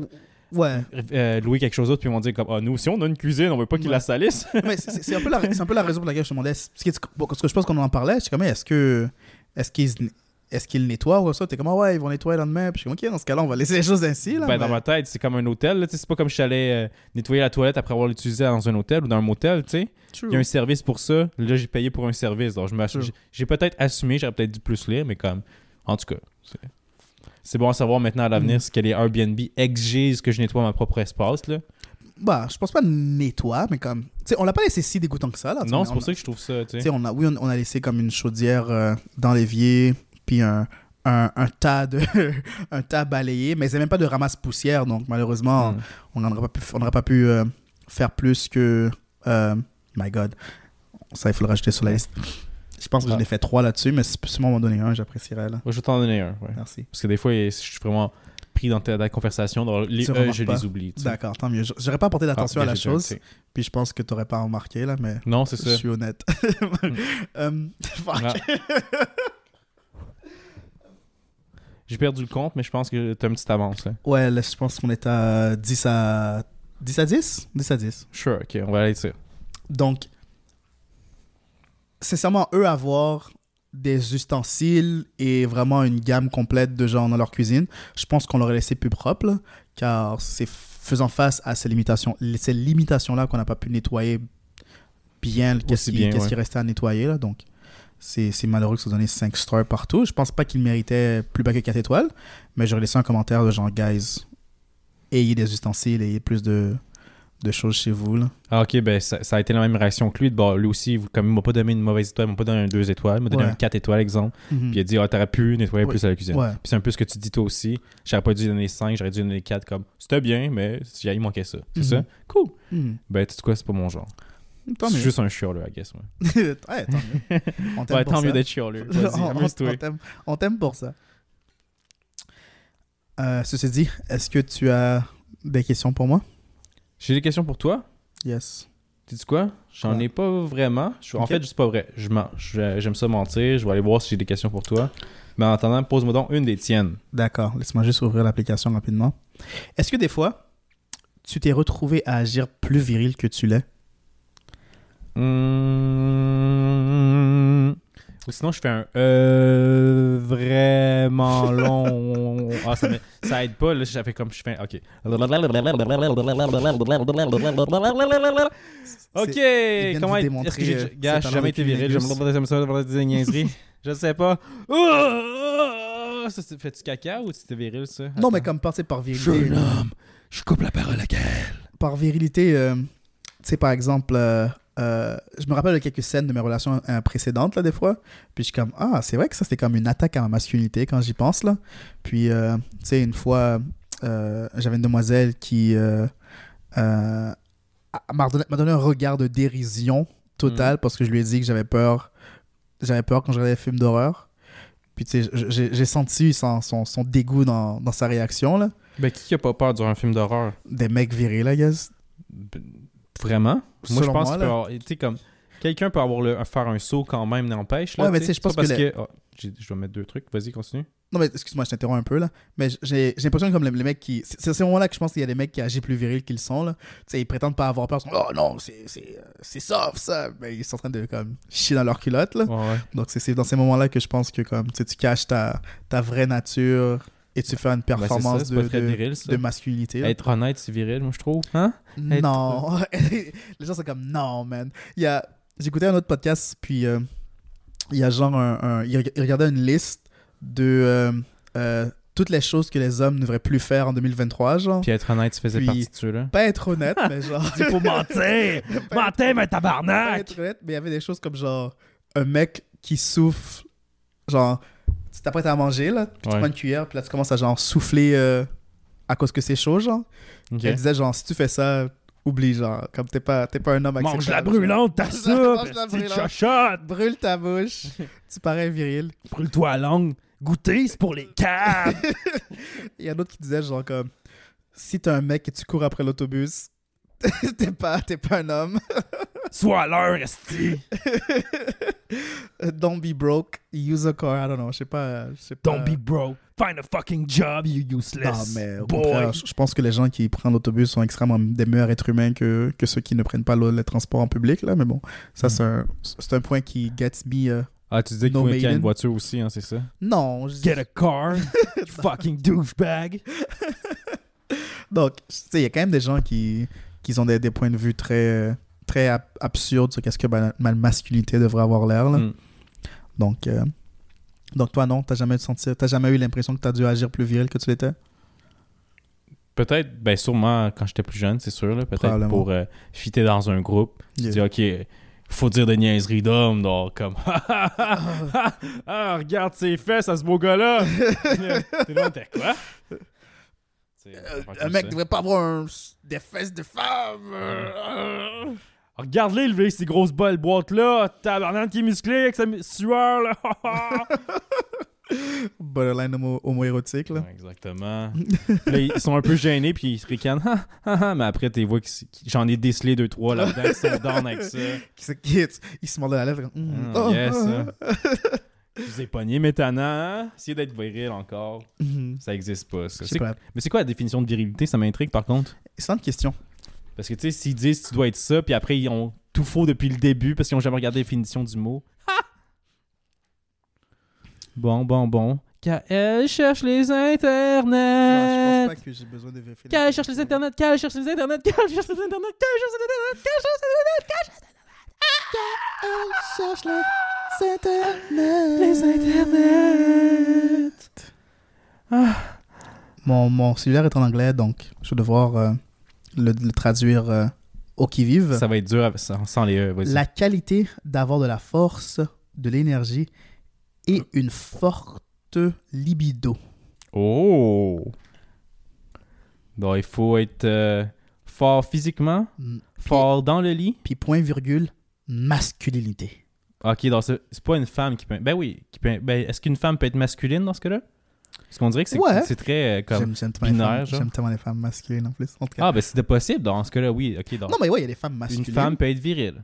Ouais. euh, louer quelque chose d'autre, puis ils vont dire comme, ah, nous aussi, on a une cuisine, on veut pas Ouais. la salissent. mais c'est un, peu la- c'est un peu la raison pour laquelle je te demandais. Ce que, bon, parce que je pense qu'on en parlait. Je suis comme, est-ce que. Est-ce qu'ils. Est-ce qu'ils nettoient ou ça? T'es comme, ah ouais, ils vont nettoyer le lendemain. Puis je suis comme, ok, dans ce cas-là, on va laisser les choses ainsi. Là, Ben, dans ma tête, c'est comme un hôtel. C'est pas comme si j'allais euh, nettoyer la toilette après avoir l'utilisé dans un hôtel ou dans un motel. Il y a un service pour ça. Là, j'ai payé pour un service. Donc, j'ai- peut-être assumé, j'aurais peut-être dû plus lire, mais comme. En tout cas, c'est- bon à savoir maintenant à l'avenir Mm. ce que les Airbnb exigent que je nettoie mon propre espace. Là. Bah, je pense pas nettoie, mais comme. Sais, on l'a pas laissé si dégoûtant que ça. Là, Non, On- c'est pour a- ça que je trouve ça. on a, oui, on, on a laissé comme une chaudière euh, dans l'évier, puis un, un, un tas de un tas balayé, mais c'est même pas de ramasse poussière, donc malheureusement, Mm. on n'aurait pas pu, on pas pu euh, faire plus que. euh, my God, ça il faut le rajouter sur la liste. Je pense que Ah. j'en ai fait trois là-dessus, mais si tu m'en donner un, j'apprécierais là. Je vais t'en donner un. ouais. Merci. Parce que des fois, je suis vraiment pris dans ta, conversation. dans les E, je pas. les oublie. tu sais. D'accord, tant mieux. J'aurais pas porté d'attention Ah, à la chose, puis je pense que t'aurais pas remarqué là, mais Non, c'est je ça. Mm. suis honnête. Fuck. Ah. J'ai perdu le compte, mais je pense que t'as une petite avance. Là. Ouais, là, je pense qu'on est à 10 à 10 à 10 10 à 10. Sure, ok, on va aller dire. Donc, c'est seulement eux avoir des ustensiles et vraiment une gamme complète de gens dans leur cuisine. Je pense qu'on l'aurait laissé plus propre, là, car c'est faisant face à ces limitations, ces limitations-là qu'on n'a pas pu nettoyer bien qu'est-ce qui, ouais. qui restait à nettoyer. Là, donc, c'est malheureux que ça donne 5 stars partout. Je pense pas qu'il méritait plus bas que 4 étoiles, mais j'aurais laissé un commentaire de genre, guys, ayez des ustensiles, ayez plus de, de choses chez vous. Là. Ah, ok, ben ça, ça a été la même réaction que lui. Bon, lui aussi, comme il m'a pas donné une mauvaise étoile, il m'a pas donné un 2 étoiles, il m'a donné Ouais. un 4 étoiles, exemple. Mhm. Puis il a dit, ah, t'aurais pu nettoyer Ouais. plus à la cuisine. Ouais. Puis c'est un peu ce que tu dis toi aussi. J'aurais pas dû donner 5, j'aurais dû donner 4 comme c'était bien, mais il manquait ça. C'est Mhm. ça? Cool. Mhm. Ben, tu sais quoi, c'est pas mon genre. Tant C'est mieux. juste un chialeux, I guess. Ouais, ouais, tant mieux. On t'aime ouais pour tant ça. mieux d'être. Vas-y, on, on- amuse-toi. on t'aime- on t'aime pour ça. Euh, ceci dit, est-ce que tu as des questions pour moi? J'ai des questions pour toi. Yes. Tu dis quoi? J'en Ouais. ai pas vraiment. Je- En Ok. fait, c'est pas vrai. Je mens. Je- J'aime ça mentir. Je vais aller voir si j'ai des questions pour toi. Mais en attendant, pose-moi donc une des tiennes. D'accord. Laisse-moi juste ouvrir l'application rapidement. Est-ce que des fois, tu t'es retrouvé à agir plus viril que tu l'es? Mmh. Ou sinon, je fais un euh, vraiment long. Ah, ça, ça aide pas. Là, j'avais comme je fais. Ok. Ok. de Comment Est-ce que j'ai. euh, Gars, j'ai jamais été viril. Je me ça de des niaiseries. Je sais pas. Ça, Fais-tu caca ou c'était viril, ça? Non, mais comme passer par virilité. homme. Je coupe la parole à quel? Par virilité, euh, tu sais, par exemple, euh, euh, je me rappelle de quelques scènes de mes relations euh, précédentes, là, des fois. Puis je suis comme, ah, c'est vrai que ça, c'était comme une attaque à ma masculinité quand j'y pense, là. Puis, euh, tu sais, une fois, j'avais une demoiselle qui a- m'a donné, un regard de dérision totale parce que je lui ai dit que j'avais peur. J'avais peur quand je regardais des films d'horreur. Puis, tu sais, j'ai senti son, son, son dégoût dans, dans sa réaction, là. Ben, qui a pas peur durant un film d'horreur? Des mecs virils, I guess. Vraiment? Moi, je pense Tu sais, comme. Quelqu'un peut avoir le, faire un saut quand même, n'empêche. là, Ouais, mais tu tu sais, je pense que parce que. oh, je dois mettre deux trucs. Vas-y, continue. Non, mais excuse-moi, je t'interromps un peu là. Mais j'ai l'impression que comme les, les mecs qui. C'est à ce moment-là que je pense qu'il y a des mecs qui agissent plus virils qu'ils sont là. Tu sais, ils prétendent pas avoir peur. Ils sont, oh non, c'est soft ça. Mais ils sont en train de comme chier dans leur culotte là. Ouais, ouais. Donc c'est dans ces moments-là que je pense que comme tu caches ta, ta vraie nature et tu fais une Ben, ça, performance de, pas de, viril, ça. de masculinité. là. Être honnête, c'est viril, moi, je trouve. Hein? Non. les gens sont comme non, man. Il y a... J'écoutais un autre podcast, puis euh, il y a genre un. un- Il reg- il regardait une liste de euh, euh, toutes les choses que les hommes ne devraient plus faire en 2023, genre. Puis être honnête, tu faisais Puis- partie de ceux-là. Pas être honnête, mais genre. Il faut mentir! Mentir, mais pas tabarnak! être honnête, mais il y avait des choses comme genre un mec qui souffle. Genre, tu t'apprêtes à manger, là, puis tu prends une cuillère, puis là, tu commences à genre souffler euh, à cause que c'est chaud, genre. Elle disait, genre, si tu fais ça, oublie, genre, comme t'es pas, t'es pas un homme Mange la acceptable, brûlante, ta Mange la- soupe! mange la petite brûlante. chochotte! Brûle ta bouche. tu parais viril. Brûle-toi la langue! Goûter, c'est pour les câbles! Il y en a d'autres qui disaient genre comme si t'es un mec et tu cours après l'autobus, t'es pas, t'es pas un homme. Sois à l'heure, esti! Don't be broke, use a car. I don't know, je sais pas. je sais pas. Don't be broke! Find a fucking job, you useless! Non, mais au boy. contraire, je pense que les gens qui prennent l'autobus sont extrêmement des meilleurs êtres humains que, que ceux qui ne prennent pas le, le transport en public. Là. Mais bon, ça, Mm. c'est un, c'est un point qui gets me euh, Ah, tu disais qu'il No faut qu'il y ait une voiture aussi, hein, c'est ça? Non. je- Get a car, you fucking douchebag. Donc, tu sais, il y a quand même des gens qui, qui ont des, des points de vue très, très ab- absurdes sur qu'est-ce que ma, ma masculinité devrait avoir l'air. Mm. Donc, euh, donc, toi, non, t'as jamais, senti, t'as jamais eu l'impression que t'as dû agir plus viril que tu l'étais? Peut-être, ben sûrement quand j'étais plus jeune, c'est sûr, peut-être pour euh, fitter dans un groupe. Tu dis, ok, faut dire des niaiseries d'homme, donc comme, ah, regarde ses fesses à ce beau gars-là. T'es là, t'es quoi? Euh, Un mec ça. devrait pas avoir un- des fesses de femme. euh, Regarde-les, lever ces grosses balles boîtes-là. Tabarnak qui est musclé avec sa sueur, là. Borderline homo- homo-érotique, là. Ouais, exactement. là, ils sont un peu gênés, puis ils se ricanent. Ah, ah, ah. mais après, tu vois que c'est- j'en ai décelé deux, trois là-dedans qui sont down avec ça. Qui, se- qui- il se mord de la lèvre. mm, Ah, oh, yes, oh, hein. Je vous ai pogné métannant. Hein? Essayez d'être viril encore. Mhm. Ça existe pas, ça. C'est-. Mais c'est quoi la définition de virilité? Ça m'intrigue, par contre. Excellente question. Parce que, tu sais, s'ils disent tu dois être ça, puis après, ils ont tout faux depuis le début parce qu'ils ont jamais regardé la définition du mot. Bon, bon, bon. Car elle cherche les Non, je internets. pense pas que j'ai besoin de vérifier. Car elle cherche les internets. Car elle cherche les internets. Car elle cherche les internets. Car elle cherche les internets. Car elle cherche les internets. Car elle cherche les internets. Mon, mon cellulaire est en anglais, donc je vais devoir euh, le, le traduire euh, au qui-vive. Ça va être dur avec- sans, sans les E. vas-y. La qualité d'avoir de la force, de l'énergie et une forte libido. Oh! Donc, il faut être euh, fort physiquement, Mm. fort dans le lit. Puis point virgule, masculinité. Ok, donc c'est c'est pas une femme qui peut. Ben oui, qui peut. Ben, est-ce qu'une femme peut être masculine dans ce cas-là? Parce qu'on dirait que c'est Ouais. très euh, comme. J'aime tellement, les binaire, femmes- genre. j'aime tellement les femmes masculines en plus. En tout cas. Ah, ben c'était possible dans ce cas-là, oui. Ok, donc. non, mais ouais, il y a des femmes masculines. une femme peut être virile.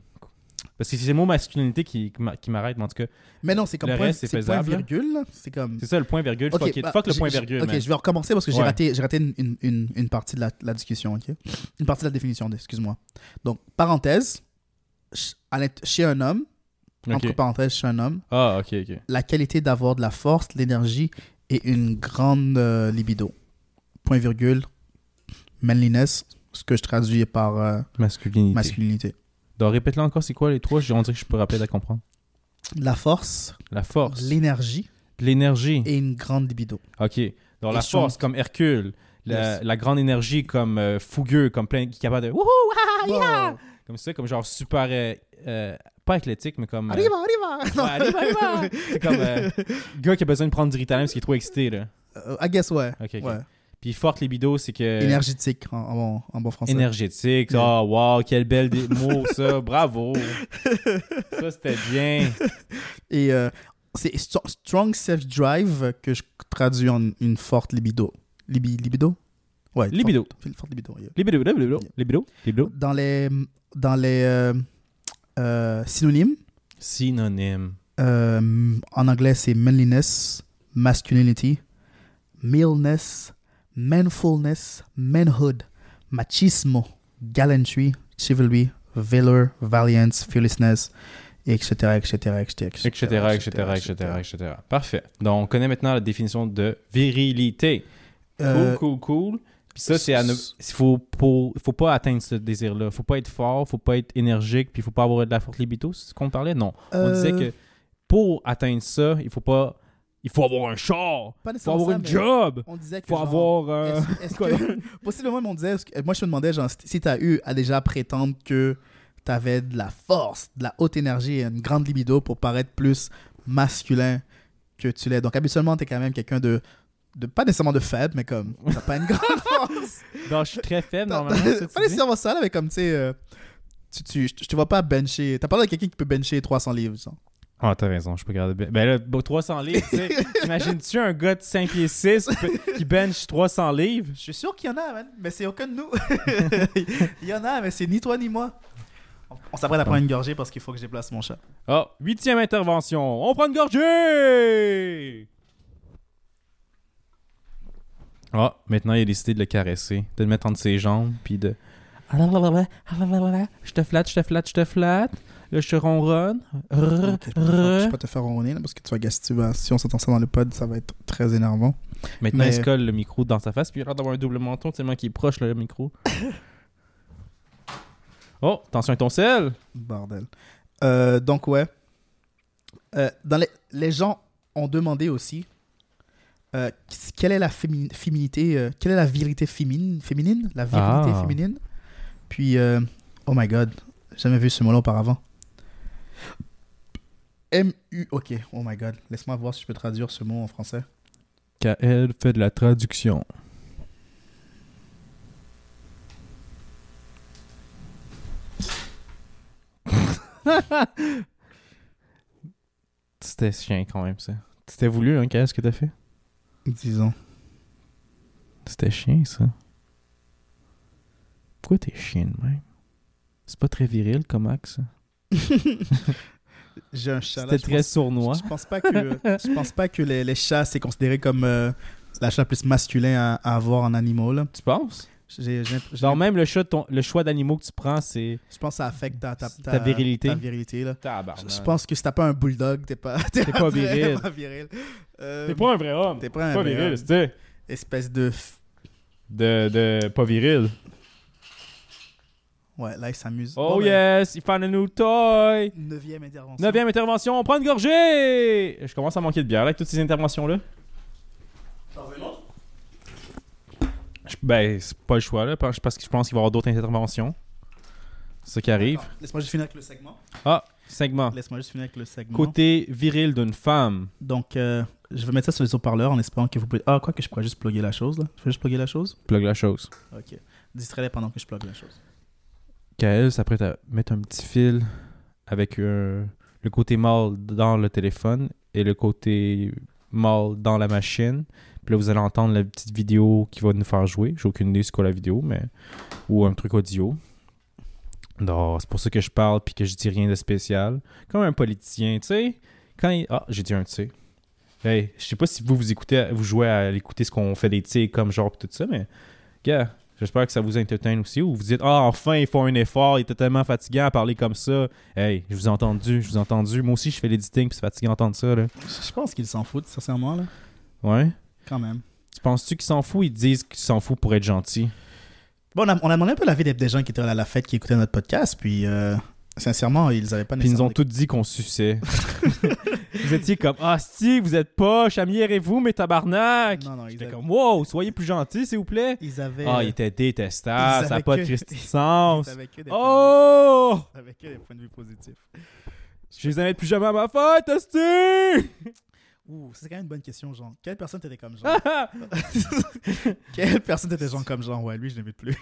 Parce que c'est le mot masculinité qui, qui m'a- qui m'arrête, mais en tout cas, Mais non, c'est comme Le point, reste, c'est point virgule. C'est comme. c'est ça le point virgule. Ok, fuck, bah, Fuck le point virgule. Ok, man. je vais recommencer parce que j'ai Ouais. raté, raté une, une- une- une partie de la, la discussion, ok? Une partie de la définition, excuse-moi. Donc, parenthèse, chez un homme, entre parenthèses, chez un homme, Ah, ok, ok. la qualité d'avoir de la force, de l'énergie et une grande euh, libido. Point virgule, manliness, ce que je traduis par euh, Masculinité. masculinité. Donc, répète-le encore, c'est quoi les trois? On dirait que je pas rapide à comprendre. La force, La force, l'énergie l'énergie. et une grande libido. Ok. Donc, la Et force comme Hercule. La, Yes. la grande énergie comme euh, fougueux, comme plein, qui est capable de. Wouhou, ah, yeah! Wow. Comme ça, comme genre super. Euh, euh, pas athlétique, mais comme. euh, Arriva, arriva! ouais, arriva, arriva! C'est comme. euh, gars qui a besoin de prendre du Ritalin parce qu'il est trop excité, là. Euh, I guess, ouais. Ok, ok. ouais. Puis forte libido, c'est que. Énergétique en, en bon, en bon français. Énergétique. Yeah. Oh, wow, quel bel mot, ça. Bravo. ça, c'était bien. Et euh, c'est st- strong self-drive que je traduis en une forte libido. Libi, libido? Ouais. Libido. Forte, forte libido, yeah. Libido, libido, libido, libido. Dans les, dans les euh, synonymes, Synonyme. euh, en anglais, c'est manliness, masculinity, maleness, manfulness, manhood, machismo, gallantry, chivalry, valor, valiance, fearlessness, etc., etc., etc., etc., etc., etc., etc. Parfait. Donc, on connaît maintenant la définition de virilité. Cool, Euh, cool, cool. Puis ça, c'est Il faut, pour... faut pas atteindre ce désir-là. faut pas être fort, faut pas être énergique, puis il faut pas avoir de la forte libido. C'est ce qu'on parlait? Non. On euh, disait que pour atteindre ça, il faut pas... Il faut avoir un char. Il faut avoir nécessairement un ça, mais job. On disait que Il faut genre, avoir... euh, Est-ce quoi? que, possiblement, on disait, que- moi je me demandais genre, si tu as eu à déjà prétendre que tu avais de la force, de la haute énergie et une grande libido pour paraître plus masculin que tu l'es. Donc habituellement, tu es quand même quelqu'un de, de, pas nécessairement de faible, mais comme, t'as pas une grande force. Non, je suis très faible, normalement. t'as- pas nécessairement ça, mais comme, tu sais, euh, tu, tu, je te vois pas bencher. T'as parlé de quelqu'un qui peut bencher 300 livres, genre. Ah, t'as raison, je peux regarder. Ben ben là, bon, 300 livres, tu sais. Imagines-tu un gars de 5 pieds 6 qui, bench 300 livres? Je suis sûr qu'il y en a, man, mais c'est aucun de nous. Il y en a, mais c'est ni toi ni moi. On- s'apprête à prendre une gorgée parce qu'il faut que je déplace mon chat. Ah, huitième intervention. On prend une gorgée! Ah, maintenant, il a décidé de le caresser, de le mettre entre ses jambes, puis de... Je te flatte, je te flatte, je te flatte. Là, je te ronronne. Rrr, je peux pas te faire- je rrr. peux pas te faire ronronner là, parce que tu vas vas- si on s'entend ça dans le pod, ça va être très énervant. Maintenant, Mais- il se colle le micro dans sa face, puis il rentre d'avoir un double menton tellement qu'il est proche, le micro. oh, attention avec ton sel. Bordel. Euh, donc, ouais. Euh, dans les, les gens ont demandé aussi euh, quelle est la fémini- féminité, euh, quelle est la virilité féminine, féminine? La virilité Ah. féminine? Puis, euh, oh my god, jamais vu ce mot-là auparavant. M-U, ok, oh my god, laisse-moi voir si je peux traduire ce mot en français. KL fait de la traduction. C'était chien quand même, ça. C'était voulu, hein, qu'est-ce que t'as fait? Disons. C'était chien, ça. Pourquoi t'es chien de même? C'est pas très viril comme axe. ça? J'ai un chat C'était je très pense- sournois. Je pense pas que, je pense pas que les, les chats, c'est considéré comme euh, la chat plus masculin à, à avoir en animaux. Là. Tu penses? Genre même le, choix ton- le choix d'animaux que tu prends, c'est... Je pense que ça affecte ta, ta, Ta virilité. ta virilité, là. Je, pense que si t'as pas un bulldog, t'es pas, t'es pas viril. Euh, T'es pas un vrai homme. t'es pas un Pas vrai viril, homme. c'était. espèce de. f- De, de... Pas viril. Ouais, là, il s'amuse. Oh Bon, ben, yes, il found a new toy. Neuvième intervention. Neuvième intervention, on prend une gorgée. Je commence à manquer de bière là, avec toutes ces interventions-là. Je- Ben, c'est pas le choix là, parce que je pense qu'il va y avoir d'autres interventions. C'est ça qui arrive. Laisse-moi juste finir avec le segment. Ah, segment. Laisse-moi juste finir avec le segment. Côté viril d'une femme. Donc, euh, je vais mettre ça sur les haut-parleurs en espérant que vous pouvez. Ah, quoi que je pourrais juste plugger la chose, là. Je peux juste plugger la chose? Plug la chose. Ok. Distrais-les pendant que je plug la chose. Kael s'apprête à mettre un petit fil avec euh, le côté mâle dans le téléphone et le côté mâle dans la machine. Puis là, vous allez entendre la petite vidéo qui va nous faire jouer. J'ai aucune idée c'est quoi la vidéo, mais. Ou un truc audio. Non, c'est pour ça que je parle puis que je dis rien de spécial. Comme un politicien, tu sais. Quand il... Ah, j'ai dit un tu sais. Hey, je sais pas si vous vous écoutez, vous jouez à écouter ce qu'on fait des sais comme genre tout ça, mais. Gars, J'espère que ça vous entertain aussi. Ou vous dites, ah, enfin, ils font un effort, il était tellement fatigant à parler comme ça. Hey, je vous ai entendu, je vous ai entendu. Moi aussi, je fais l'editing, puis c'est fatigant d'entendre ça, là. Je je pense qu'ils s'en foutent, sincèrement, là. Ouais. Quand même. Tu penses-tu qu'ils s'en foutent? Ils disent qu'ils s'en foutent pour être gentils. Bon, on a, on a demandé un peu l'avis des, des gens qui étaient à la fête, qui écoutaient notre podcast, puis euh, sincèrement, ils avaient pas Puis ils nous ont tous dit qu'on suçait. vous étiez comme, ah, si, vous êtes poche, amies-vous, mes tabarnak. Non, non, ils J'étais avaient. comme, wow, soyez plus gentils, s'il vous plaît. Ils avaient. Ah, il était détestable, ils ça n'a avaient pas de que- Christi de ils sens. avaient que des points de Oh! vue- ils avaient que des points de vue positifs. Je les invite plus jamais à ma fête, hostie! Ouh, c'est quand même une bonne question, Jean. Quelle personne t'étais comme Jean Quelle personne t'étais Jean comme Jean Ouais, lui, je l'invite plus.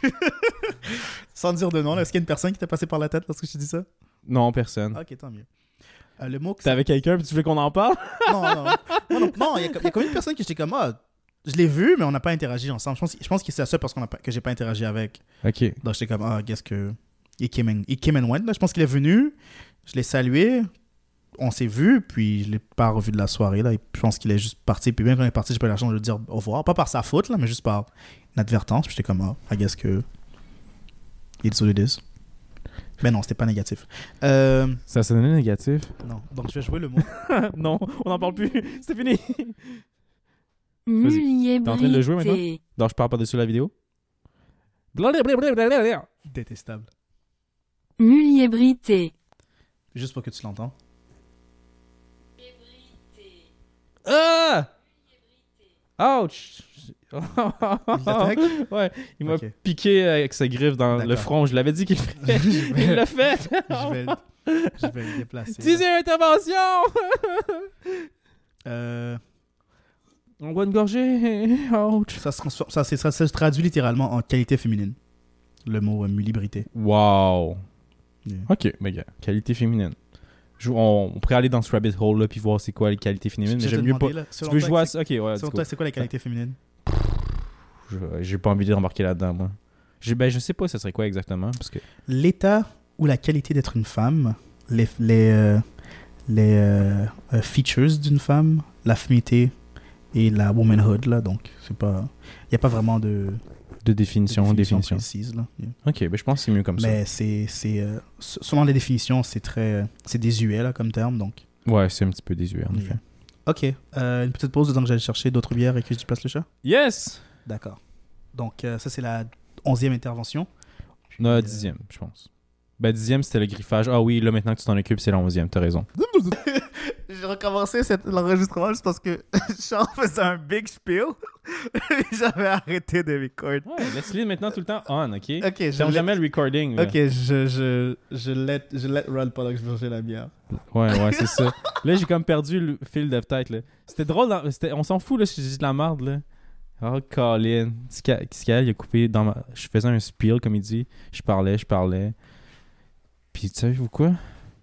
Sans dire de nom, est-ce qu'il y a une personne qui t'est passée par la tête lorsque je te dis ça? Non, personne. Ok, tant mieux. Euh, le mot que T'es avec quelqu'un puis tu veux qu'on en parle? Non, non, non. Non, il y, a- il y a quand même une personne que j'étais comme, ah, je l'ai vu, mais on n'a pas interagi ensemble. Je pense, je pense que c'est la seule personne a pas- que j'ai pas interagi avec. Ok. Donc j'étais comme, ah, qu'est-ce que. Il came and, il came and went, là. Je pense qu'il est venu, je l'ai salué, on s'est vu, puis je l'ai pas revu de la soirée, là. Et je pense qu'il est juste parti. Puis bien quand il est parti, j'ai pas eu la chance de lui dire au revoir. Pas par sa faute, là, mais juste par inadvertance. Puis j'étais comme, ah, I guess que. It's what it is. Mais non, c'était pas négatif. Euh, Ça sonnait négatif? non. Donc je vais jouer le mot. non, on n'en parle plus. C'est fini. Mulier T'es en train de le jouer maintenant? Donc, je parle par-dessus la vidéo. Détestable. Mulier brité. Juste pour que tu l'entends. Ah! Ouch! Il ouais, il m'a piqué avec sa griffe dans le front. Je l'avais dit qu'il le ferait. Vais- il l'a fait! je vais, le- je vais le déplacer. Dixième intervention! Euh, On voit une gorgée. Ouch! ça, se transforme- ça, c'est- ça se traduit littéralement en qualité féminine. Le mot euh, mulibrité. Wow! Yeah. Ok, gars, qualité féminine. Je- on, on pourrait aller dans ce rabbit hole là puis voir c'est quoi les qualités féminines, mais j'aime mieux pas. là, Tu veux jouer à ça? Ok, ouais, Selon toi, c'est quoi la qualité féminine Je- J'ai pas envie de rembarquer là-dedans, moi. Ben, je sais pas ce serait quoi exactement, parce que... L'état ou la qualité d'être une femme, les, les, euh, les euh, euh, features d'une femme, la féminité et la womanhood, là, donc c'est pas... Il n'y a pas vraiment de... De définition, de définition. précise, là. Yeah. Ok, ben je pense que c'est mieux comme Mais c'est, c'est euh, selon les définitions, c'est très, euh, c'est désuet là comme terme, donc. ça. Ouais, c'est un petit peu désuet, en Yeah. effet. Ok, euh, une petite pause que j'aille chercher d'autres bières et que je place le chat. Yes! D'accord. Donc euh, ça c'est la onzième intervention. Puis, Non, dixième, je pense. Ben, dixième, c'était le griffage. Ah oui, là, maintenant que tu t'en occupes, c'est la onzième, t'as raison. J'ai recommencé cet- l'enregistrement juste parce que Charles faisait un big spiel. J'avais arrêté de record. Ouais, laisse-les maintenant tout le temps on, ok? Ok, je let- jamais le recording. là. Ok, je, je, je, let, je let run pendant que je mangeais la bière. Ouais, ouais, c'est ça. Là, j'ai comme perdu le fil de tête, là. C'était drôle, dans- c'était- on s'en fout, là, si je dis de la merde, là. Oh, Colin. Scal, il a coupé dans ma... Je faisais un spiel, comme il dit. Je parlais, je parlais. Puis, tu sais, vous quoi?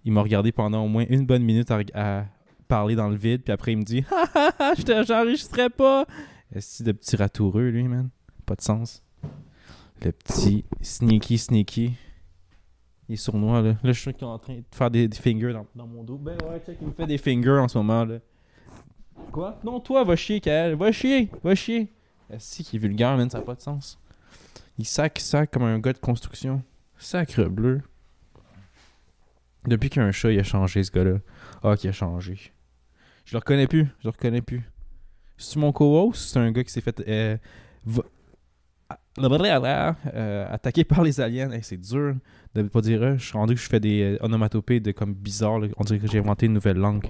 Il m'a regardé pendant au moins une bonne minute à, parler dans le vide, puis après, il me dit « Ha, ha, ha, j'enregistrais pas! » Est-ce de petit ratoureux, lui, man? Pas de sens. Le petit sneaky, sneaky. Il est sournois, là. Là, je suis en train de faire des, fingers dans, dans mon dos. Ben ouais, check, il me fait des fingers en ce moment, là. Quoi? Non, toi, va chier, Kael. Va chier, va chier. Si, qui est vulgaire, man, ça n'a pas de sens. Il sac, sac comme un gars de construction. Sacre bleu. Depuis qu'il y a un chat, il a changé, ce gars-là. Ah, qui a changé. Je le reconnais plus. Je le reconnais plus. C'est mon co-host, c'est un gars qui s'est fait euh, euh, attaqué par les aliens? Hey, c'est dur de pas dire euh, Je suis rendu que je fais des euh, onomatopées de comme bizarre. là. On dirait que j'ai inventé une nouvelle langue.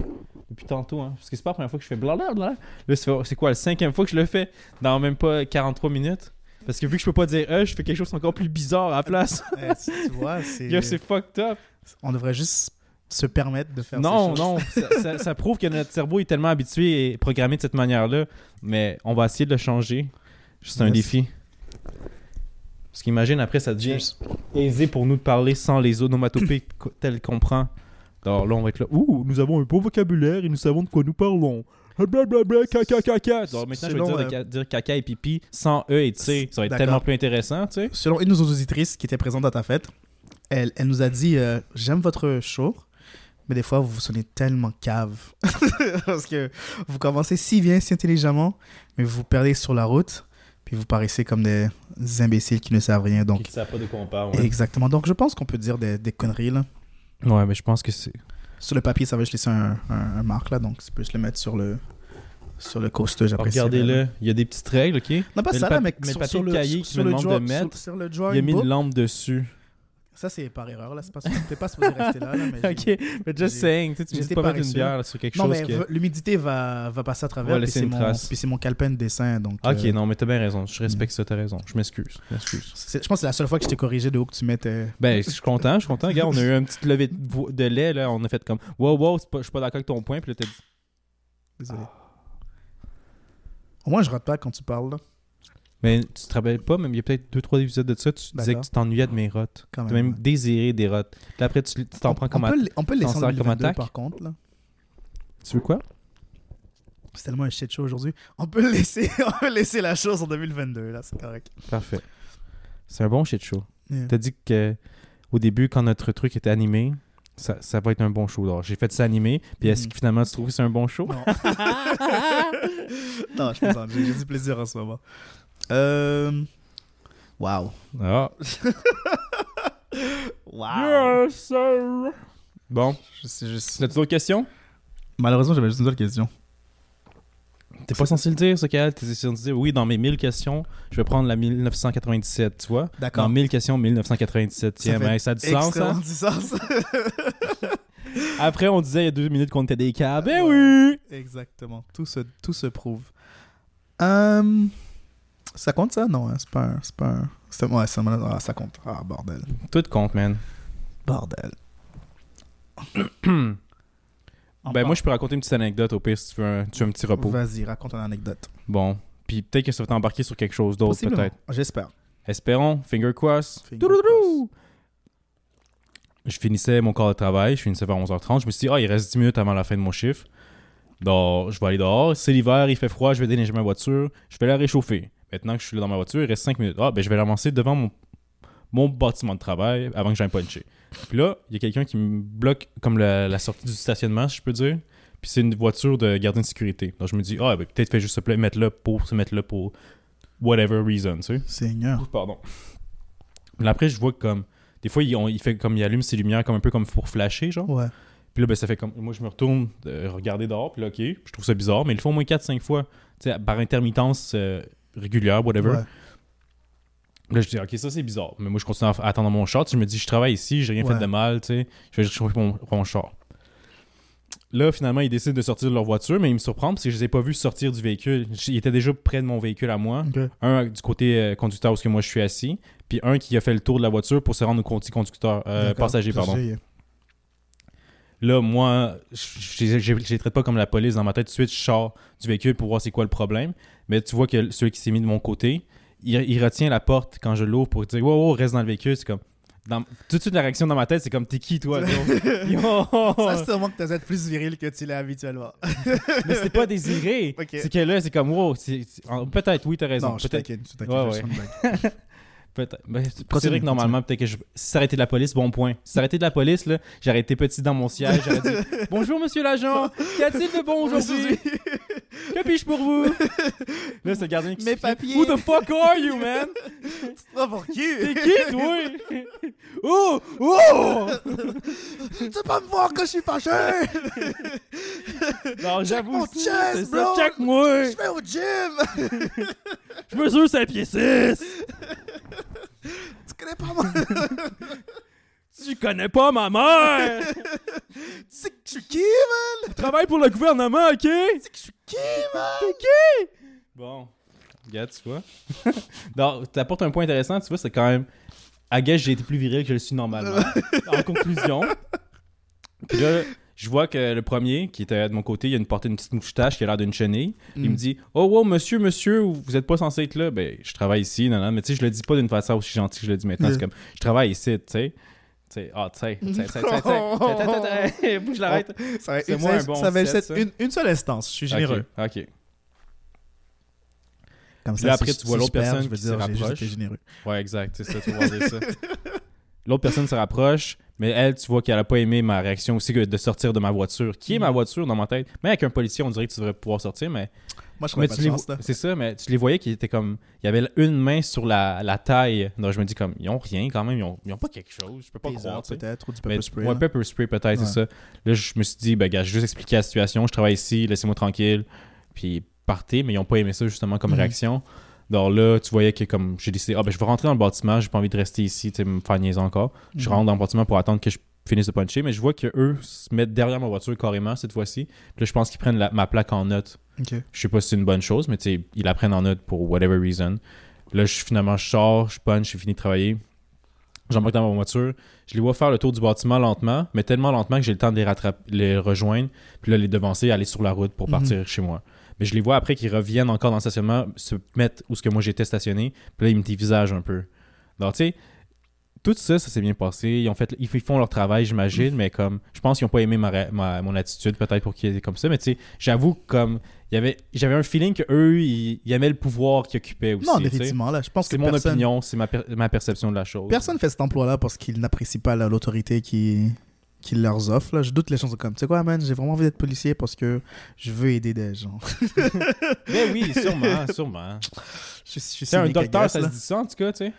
Depuis tantôt, hein. Parce que c'est pas la première fois que je fais blablabla. Là, c'est quoi, la cinquième fois que je le fais? Dans même pas 43 minutes? Parce que vu que je peux pas dire euh, je fais quelque chose encore plus bizarre à la place. Eh, tu vois, c'est... Fucked up. on devrait juste se permettre de faire Non, ces non, ça, ça- ça prouve que notre cerveau est tellement habitué et programmé de cette manière-là. Mais on va essayer de le changer. C'est un défi. Parce qu'imagine, après, ça devient aisé pour nous de parler sans les onomatopées telles qu'on prend. Alors là, on va être là. Ouh, nous avons un beau vocabulaire et nous savons de quoi nous parlons. Blablabla, caca, caca. Alors maintenant, Selon, je vais dire, de ca- dire caca et pipi sans E et T. Ça va être D'accord. tellement plus intéressant, tu sais. Selon une de nos auditrices qui était présente à ta fête, elle, elle nous a dit euh, J'aime votre show, mais des fois, vous vous sonnez tellement cave. Parce que vous commencez si bien, si intelligemment, mais vous vous perdez sur la route, puis vous paraissez comme des imbéciles qui ne savent rien. Donc, Qui savent pas de quoi on parle. exactement. Donc, je pense qu'on peut dire des, des conneries. Là. Ouais, mais je pense que c'est. Sur le papier, ça va juste laisser un, un, un marque, là, donc tu peux juste le mettre sur le, sur le coaster. j'apprécie. Regardez-le, il y a des petites règles, ok? Non, pas Mais ça, le là, mais, le sur, sur le, cahier sur, le demande draw- de sur- mettre, sur le Il a mis une lampe dessus. Ça, c'est par erreur, là. C'est pas, t'es pas supposé rester là, là, mais ok, mais just saying, tu sais, tu pas mettre une bière là, sur quelque Non, chose mais que... l'humidité va, va passer à travers. Va puis laisser c'est mon, puis c'est mon calepin de dessin. Donc, Ok, euh, non, mais t'as bien raison. Je respecte ça, t'as raison. Je m'excuse. Je pense que c'est la seule fois que je t'ai corrigé de où que tu mettais. Ben, je suis content, je suis content. Regarde, on a eu un petit lever de, lait, là. On a fait comme, wow, wow, pas- je suis pas d'accord avec ton point. Puis là, t'as dit, Désolé. Au moins, je rate pas quand tu parles, là. Mais tu te rappelles pas, même il y a peut-être deux, trois épisodes de ça, tu disais que tu t'ennuyais de mes rotes. Quand T'as même. désiré des rotes. Puis après, tu tu t'en prends comme le- on peut le laisser en sers comme 2022, attaque? par contre, là. Tu veux quoi? C'est tellement un shit show aujourd'hui. On peut le laisser, on peut laisser la chose en 2022, là. C'est correct. Parfait. C'est un bon shit show. Yeah. T'as dit que au début, quand notre truc était animé, ça, ça va être un bon show. Alors, j'ai fait ça animé, puis est-ce Mhm. que finalement tu trouves que c'est un bon show? Non. non, je plaisante. J'ai du plaisir en ce moment. Euh... Wow. Ah. Wow. Yes, sir! Bon, Je sais juste... as-tu d'autres questions? Malheureusement, j'avais juste une seule question. T'es pas censé le dire, ça, Cal. T'es censé dire, oui, dans mes 1000 questions, je vais prendre la 1997, tu vois? D'accord. Dans 1000 questions, 1997. Tiens, Ça fait ça a du sens, hein? du sens. Après, on disait il y a deux minutes qu'on était des cas. Ben oui! Exactement. Tout se, tout se prouve. Euh, Ça compte ça? Non, hein, c'est pas un... C'est pas un... c'est- Ouais, ça, ah, ça compte. Ah, bordel. Tout compte, man. Bordel. Ben, moi, je peux raconter une petite anecdote au pire si tu veux un, tu veux un petit repos. Vas-y, raconte une anecdote. Bon. Puis peut-être que ça va t'embarquer sur quelque chose d'autre, peut-être. J'espère. Espérons, finger cross. Finger! Je finissais mon corps de travail, je finissais vers 11h30. Je me suis dit, ah, il reste 10 minutes avant la fin de mon chiffre. Donc, je vais aller dehors. C'est l'hiver, il fait froid, je vais déneiger ma voiture. Je vais la réchauffer. Maintenant que je suis là dans ma voiture, il reste 5 minutes. Ah, ben je vais l'avancer devant mon, mon bâtiment de travail avant que j'aille puncher. Puis là, il y a quelqu'un qui me bloque comme la, la sortie du stationnement, si je peux dire. Puis c'est une voiture de gardien de sécurité. Donc je me dis, ah, ben peut-être fait juste se mettre là pour se mettre là pour whatever reason, tu sais. Seigneur. Pardon. Mais après, je vois que comme. Des fois, il, on- il fait comme il allume ses lumières comme un peu comme pour flasher, genre. Ouais. Puis là, ben, ça fait comme. Moi, je me retourne euh, regarder dehors, puis là, ok, je trouve ça bizarre, mais il le fait au moins 4-5 fois, tu sais, par intermittence euh, régulière, whatever. Ouais. Là, je dis, ok, ça c'est bizarre. Mais moi, je continue à attendre mon char. Tu sais, Je me dis, je travaille ici, j'ai rien Ouais. fait de mal, tu sais. Je vais chauffer mon, mon char. Là, finalement, ils décident de sortir de leur voiture, mais ils me surprennent parce que je les ai pas vus sortir du véhicule. Ils étaient déjà près de mon véhicule à moi. Un du côté euh, conducteur où que moi je suis assis, puis un qui a fait le tour de la voiture pour se rendre au côté conducteur, euh, passager, pardon. Là, moi, je je les traite pas comme la police dans ma tête. Tout de suite, je sors du véhicule pour voir c'est quoi le problème. Mais tu vois que celui qui s'est mis de mon côté, il, il retient la porte quand je l'ouvre pour dire Wow, wow, reste dans le véhicule. C'est comme. dans- tout de suite, la réaction dans ma tête, c'est comme T'es qui, toi! Ça, c'est sûrement que t'as être plus viril que tu l'es habituellement. Mais c'est pas désiré. C'est que là, c'est comme Wow, Peut-être, oui, t'as raison. Non, je. Ouais, ouais. Peut-être. Ben, c'est- vrai que normalement, peut-être que je... été de la police, bon point. Été de la police, là, j'aurais été petit dans mon siège, j'aurais dit Bonjour, monsieur l'agent, qu'y a-t-il de bon aujourd'hui? Que puis-je pour vous? Là, c'est le gardien qui Mes papiers. Who the fuck are you, man? Oh, pour qui? T'es qui, toi? Oh! Oh! Tu peux pas me voir quand je suis fâché! Non, j'avoue, mon ça. bro. Check-moi Je vais au gym! Je mesure 5 pieds 6 Tu connais pas moi Tu connais pas ma mère? Tu sais que je suis qui, man? Je travaille pour le gouvernement, ok? Tu sais que je suis qui, man? T'es qui? Bon. Regarde, tu vois. Donc, t'apportes un point intéressant, tu vois, c'est quand même. À guess, j'ai été plus viril que je le suis normalement. en conclusion. Puis là, je vois que le premier, qui était de mon côté, il a une porté une petite moustache qui a l'air d'une chenille. Il Mm. me dit Oh, wow, monsieur, monsieur, vous êtes pas censé être là. Ben, je travaille ici, non, non. Mais tu sais, je le dis pas d'une façon aussi gentille que je le dis maintenant. C'est comme Je travaille ici, tu sais. Ah, tu sais, tu sais, tu sais, je l'arrête. Ça C'est ça, moi un bon ça va être ça. une, une seule instance, je suis généreux. Ok. Comme Là, après, tu vois l'autre personne qui se rapproche. Ouais, exact, c'est ça, tu ça. L'autre personne se rapproche, mais elle, tu vois qu'elle a pas aimé ma réaction aussi que de sortir de ma voiture, qui est ma voiture dans ma tête? Mais avec un policier, on dirait que tu devrais pouvoir sortir, mais, Moi, je mais pas tu de les chance, vo- là. c'est ça, mais tu les voyais qui étaient comme, il y avait une main sur la, la taille. Donc je me dis comme, ils ont rien quand même, ils ont, ils ont pas quelque chose, je peux pas croire, tu sais. peut-être, ou du Mais- pepper spray. ouais, là. pepper spray peut-être, c'est ça. Là, je me suis dit, ben gars, je vais juste expliquer la situation, je travaille ici, laissez-moi tranquille. Puis partez, mais ils ont pas aimé ça justement comme Mhm. réaction. Donc là, tu voyais que comme j'ai décidé, ah ben je vais rentrer dans le bâtiment, j'ai pas envie de rester ici, tu sais, me faire niaiser encore. Je Mhm. rentre dans le bâtiment pour attendre que je finisse de puncher, mais je vois que eux se mettent derrière ma voiture carrément cette fois-ci. Puis là, je pense qu'ils prennent la- ma plaque en note. Ok. Je sais pas si c'est une bonne chose, mais tu ils la prennent en note pour whatever reason. Là, je, finalement, je sors, je punch, j'ai fini de travailler. J'embarque dans ma voiture. Je les vois faire le tour du bâtiment lentement, mais tellement lentement que j'ai le temps de les, rattraper, les rejoindre, puis là, les devancer, aller sur la route pour Mhm. partir chez moi. Mais je les vois après qu'ils reviennent encore dans le stationnement, se mettre où ce que moi j'étais stationné, puis là, ils me dévisagent un peu. Donc, tu sais, tout ça, ça s'est bien passé. Ils, ont fait, ils font leur travail, j'imagine, mais comme, je pense qu'ils n'ont pas aimé ma, ma- mon attitude, peut-être pour qu'ils étaient comme ça, mais tu sais, j'avoue, comme, il y avait, j'avais un feeling que eux ils, ils aimaient le pouvoir qu'ils occupaient aussi. Non, définitivement, là. Je pense que C'est mon personne, opinion, c'est ma, per- ma perception de la chose. personne fait cet emploi-là parce qu'il n'apprécie pas la- l'autorité qui qui leur offre. Là. Je doute les gens sont comme, tu sais quoi, man, j'ai vraiment envie d'être policier parce que je veux aider des gens. Mais oui, sûrement, sûrement. je, suis un docteur, guess, ça là. se dit ça en tout cas, tu sais?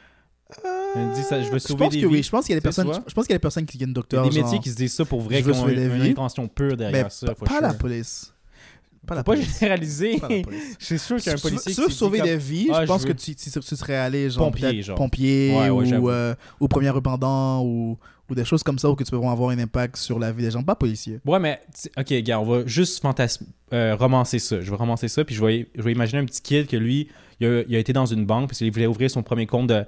Euh, dit ça, je veux je sauver pense des que oui. vies. Je pense qu'il y a des personnes. Je pense qu'il y a des personnes qui deviennent Il y a docteurs. des métiers genre, qui se disent ça pour vrai, qui ont une, intention pure mais derrière ça. pas, la police. Pas la pas police. généraliser. Je suis sûr qu'il y a un Si- policier dit sauver des vies, Ah, je je pense que tu, tu, tu serais allé genre Pompier, genre. pompier Ouais, ouais, ou, euh, ou premier répandant ou, ou des choses comme ça où que tu peux vraiment avoir un impact sur la vie des gens. Pas policier. Ouais, mais, ok, gars, on va juste euh, romancer ça. Je vais romancer ça, puis je vais, je vais imaginer un petit kid que lui, il a, il a été dans une banque parce qu'il voulait ouvrir son premier compte de,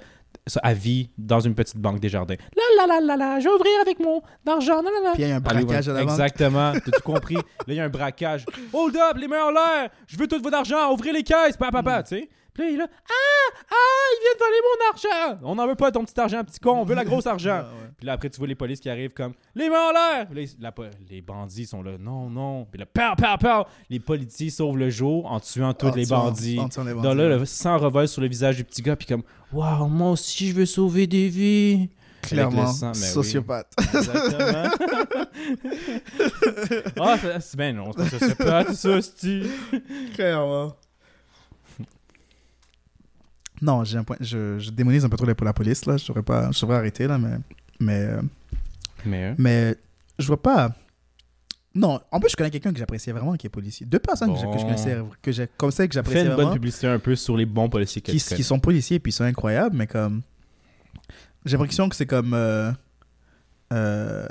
à vie dans une petite banque des jardins. Là, là, là, là, là, je vais ouvrir avec mon argent, là, là, là. Puis il y a un braquage à la banque. Exactement, t'as tout compris? Là, il y a un braquage. Hold up, les mains en l'air, je veux tout votre argent, ouvrez les caisses, papa, papa, tu sais. Puis là, il est là, ah, ah, il vient de voler mon argent. On n'en veut pas ton petit argent, petit con, on veut la grosse argent. Ah, ouais. Puis là, après, tu vois les polices qui arrivent comme Les mains en l'air! Puis là, la les bandits sont là, non, non. Puis là, pow, pow, pow! Les policiers sauvent le jour en tuant tous En les tuant- bandits. en tuant les Donc bandits, là, le sang revole sur le visage du petit gars, puis comme Waouh, moi aussi, je veux sauver des vies. Clairement, sang, oui. sociopathe. Exactement. ah, c'est- bien non, c'est pas sociopathe, ça, Clairement. Non, j'ai un point. Je, je démonise un peu trop la, la police, là. Je devrais pas. Je devrais arrêter, là, mais. Mais. euh, Mais, euh, Mais je vois pas. Non, en plus, je connais quelqu'un que j'appréciais vraiment qui est policier. Deux personnes que je- que je Bon. connaissais, que j'ai, comme ça, que fais j'appréciais une bonne vraiment, publicité un peu sur les bons policiers que qui, qui sont policiers puis ils sont incroyables, mais comme. J'ai l'impression que c'est comme. euh, euh,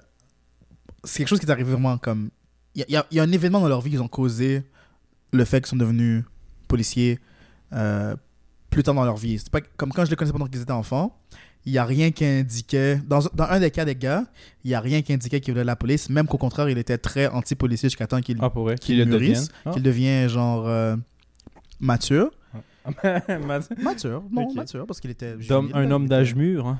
c'est quelque chose qui est arrivé vraiment comme. Il y a, y y un événement dans leur vie qu'ils ont causé le fait qu'ils sont devenus policiers euh, plus tard dans leur vie. C'est pas comme quand je les connaissais pendant qu'ils étaient enfants. Il n'y a rien qui indiquait. Dans, dans un des cas des gars, il n'y a rien qui indiquait qu'il voulait la police, même qu'au contraire, il était très anti-policier jusqu'à temps qu'il Ah, qu'il le mûrisse? Ah. qu'il devient genre euh, mature. Mat- Mature, non, mature, parce qu'il était. Un là, homme d'âge mûr. Hein?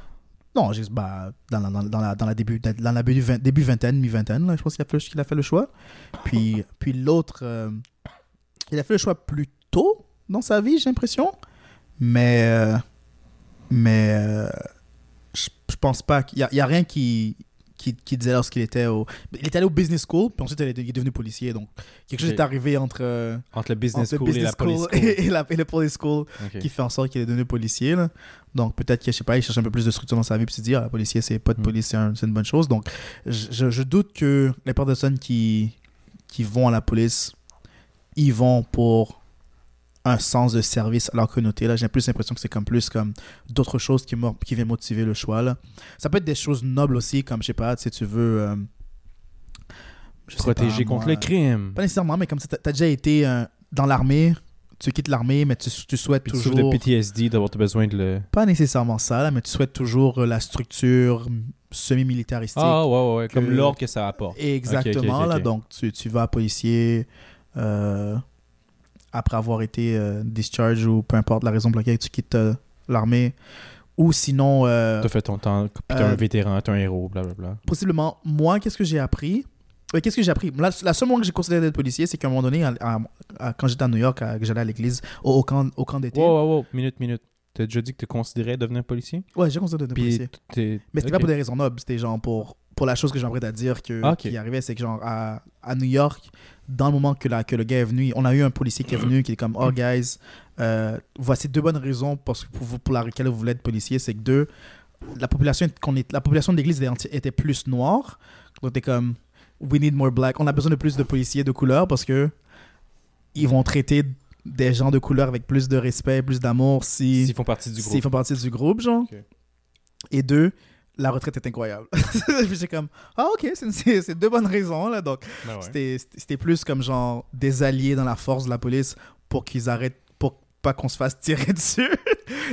Non, juste bah, dans, la, dans, la, dans la début, dans la début, début vingtaine, mi-vingtaine, je pense qu'il a, fait le- qu'il a fait le choix. Puis, puis l'autre, euh, il a fait le choix plus tôt dans sa vie, j'ai l'impression. Mais, euh, mais euh, je, je pense pas qu'il y y a rien qui, qui, qui disait lorsqu'il était au. Il était allé au business school, puis ensuite il est, devenu policier. Donc, quelque chose est arrivé entre, euh, Entre le business entre school et la police school. et, et la, et le police school qui fait en sorte qu'il est devenu policier. là. Donc peut-être qu'il cherche un peu plus de structure dans sa vie puis se dit ah policier c'est pas de Mm. police c'est un- c'est une bonne chose. Donc je, je- je doute que les personnes qui qui vont à la police ils vont pour un sens de service à leur communauté là j'ai plus l'impression que c'est comme plus comme d'autres choses qui qui viennent motiver le choix là. Ça peut être des choses nobles aussi comme je sais pas si tu veux euh, je Protéger pas, contre moi, le crime. pas nécessairement mais comme si t'as as déjà été euh, dans l'armée tu quittes l'armée mais tu, tu souhaites Puis tu toujours de PTSD d'avoir besoin de le. pas nécessairement ça, là, mais tu souhaites toujours euh, la structure semi-militaristique. Ah, ouais, ouais, ouais. Comme que- l'ordre que ça apporte. Exactement, là. Donc, tu, tu vas policier euh, après avoir été euh, discharge ou peu importe la raison pour laquelle tu quittes euh, l'armée. Ou sinon, euh, T'as fait ton temps, puis t'es euh, un vétéran, t'es un héros, blablabla. possiblement, moi, qu'est-ce que j'ai appris? Ouais, Qu'est-ce que j'ai appris? La, la seule moment que j'ai considéré d'être policier, c'est qu'à un moment donné, à- à- à- quand j'étais à New York, que j'allais à l'église, au, au camp, au camp d'été. Wow, wow, wow. Minute, minute. T'as déjà dit que tu considérais devenir policier? Ouais, j'ai considéré Puis policier. Mais c'était ok. pas pour des raisons nobles, c'était genre pour, pour la chose que j'aimerais à dire que, Ah, qui arrivait, c'est que genre à, à New York, dans le moment que, la, que le gars est venu, on a eu un policier qui est venu qui est comme Oh guys, euh, voici deux bonnes raisons que pour, vous- pour laquelle vous voulez être policier, c'est que deux, la population, qu'on est, la population de l'église était, plus noire, donc t'es comme We need more black, on a besoin de plus de policiers de couleur parce que ils vont traiter des gens de couleur avec plus de respect, plus d'amour si S'ils font partie du s'ils groupe. font partie du groupe, genre. Et deux, la retraite est incroyable. Puis j'ai comme, ah ok, c'est- deux bonnes raisons, là. Donc, Ben ouais. c'était plus comme genre des alliés dans la force de la police pour qu'ils arrêtent, pour pas qu'on se fasse tirer dessus.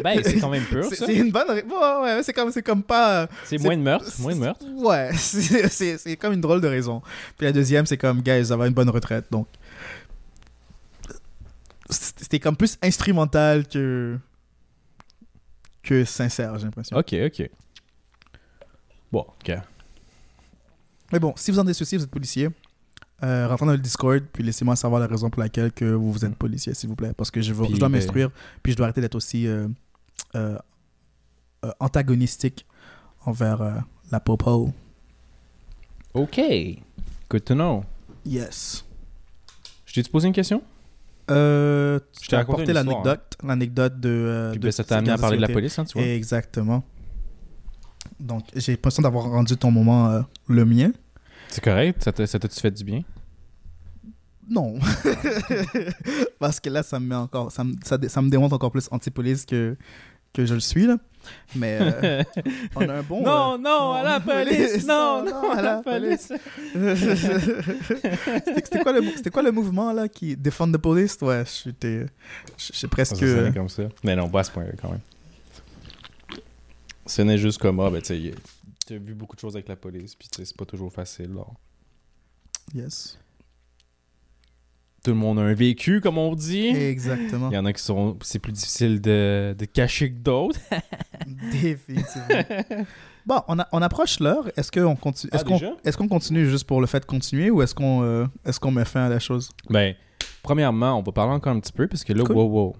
Ben, c'est quand même pur, C'est ça. c'est une bonne raison. Ouais, ouais, c'est comme, comme pas. C'est moins de meurtres, moins de meurtres. Ouais, c'est comme une drôle de raison. Puis la deuxième, c'est comme, guys, avoir une bonne retraite. Donc, c'était comme plus instrumental que que sincère, j'ai l'impression. Ok, ok. Bon, ok. Mais bon, si vous en avez souci, vous êtes policier, euh, rentrez dans le Discord, puis laissez-moi savoir la raison pour laquelle que vous, vous êtes policier, s'il vous plaît. Parce que je, veux- Puis, je dois ben- m'instruire, puis je dois arrêter d'être aussi euh, euh, euh, antagonistique envers la popo. Ok. Good to know. Yes. Je t'ai-tu posé une question? Euh, Je t'ai raconté histoire, l'anecdote, l'anecdote de, euh, Puis de ben, ça t'a amené à parler de la police, hein, tu vois? Exactement. Donc, j'ai l'impression d'avoir rendu ton moment euh, le mien. C'est correct? Ça t'a- ça t'a-tu fait du bien? Non. Parce que là, ça me met encore. Ça me, ça, me démontre encore plus anti-police que, que je le suis, là. Mais euh, on a un bon. non, euh, non, à la police! Non, non, à la police. police! C'était quoi, le quoi mouvement, là, qui. Défend the police? Ouais, j'étais. J'ai presque. Ça comme ça. Mais non, pas à ce point-là, quand même. Ce n'est juste comme, ah, ben, tu sais, t'as vu beaucoup de choses avec la police, puis c'est pas toujours facile, là. Yes. Tout le monde a un vécu, comme on dit. Exactement. Il y en a qui sont... C'est plus difficile de, de cacher que d'autres. Définitivement. Bon, on, a- on approche l'heure. Est-ce qu'on continue, Ah, qu'on, déjà? est-ce qu'on continue juste pour le fait de continuer ou est-ce qu'on, euh, est-ce qu'on met fin à la chose? Ben, premièrement, on va parler encore un petit peu, parce que là, Cool. wow, wow.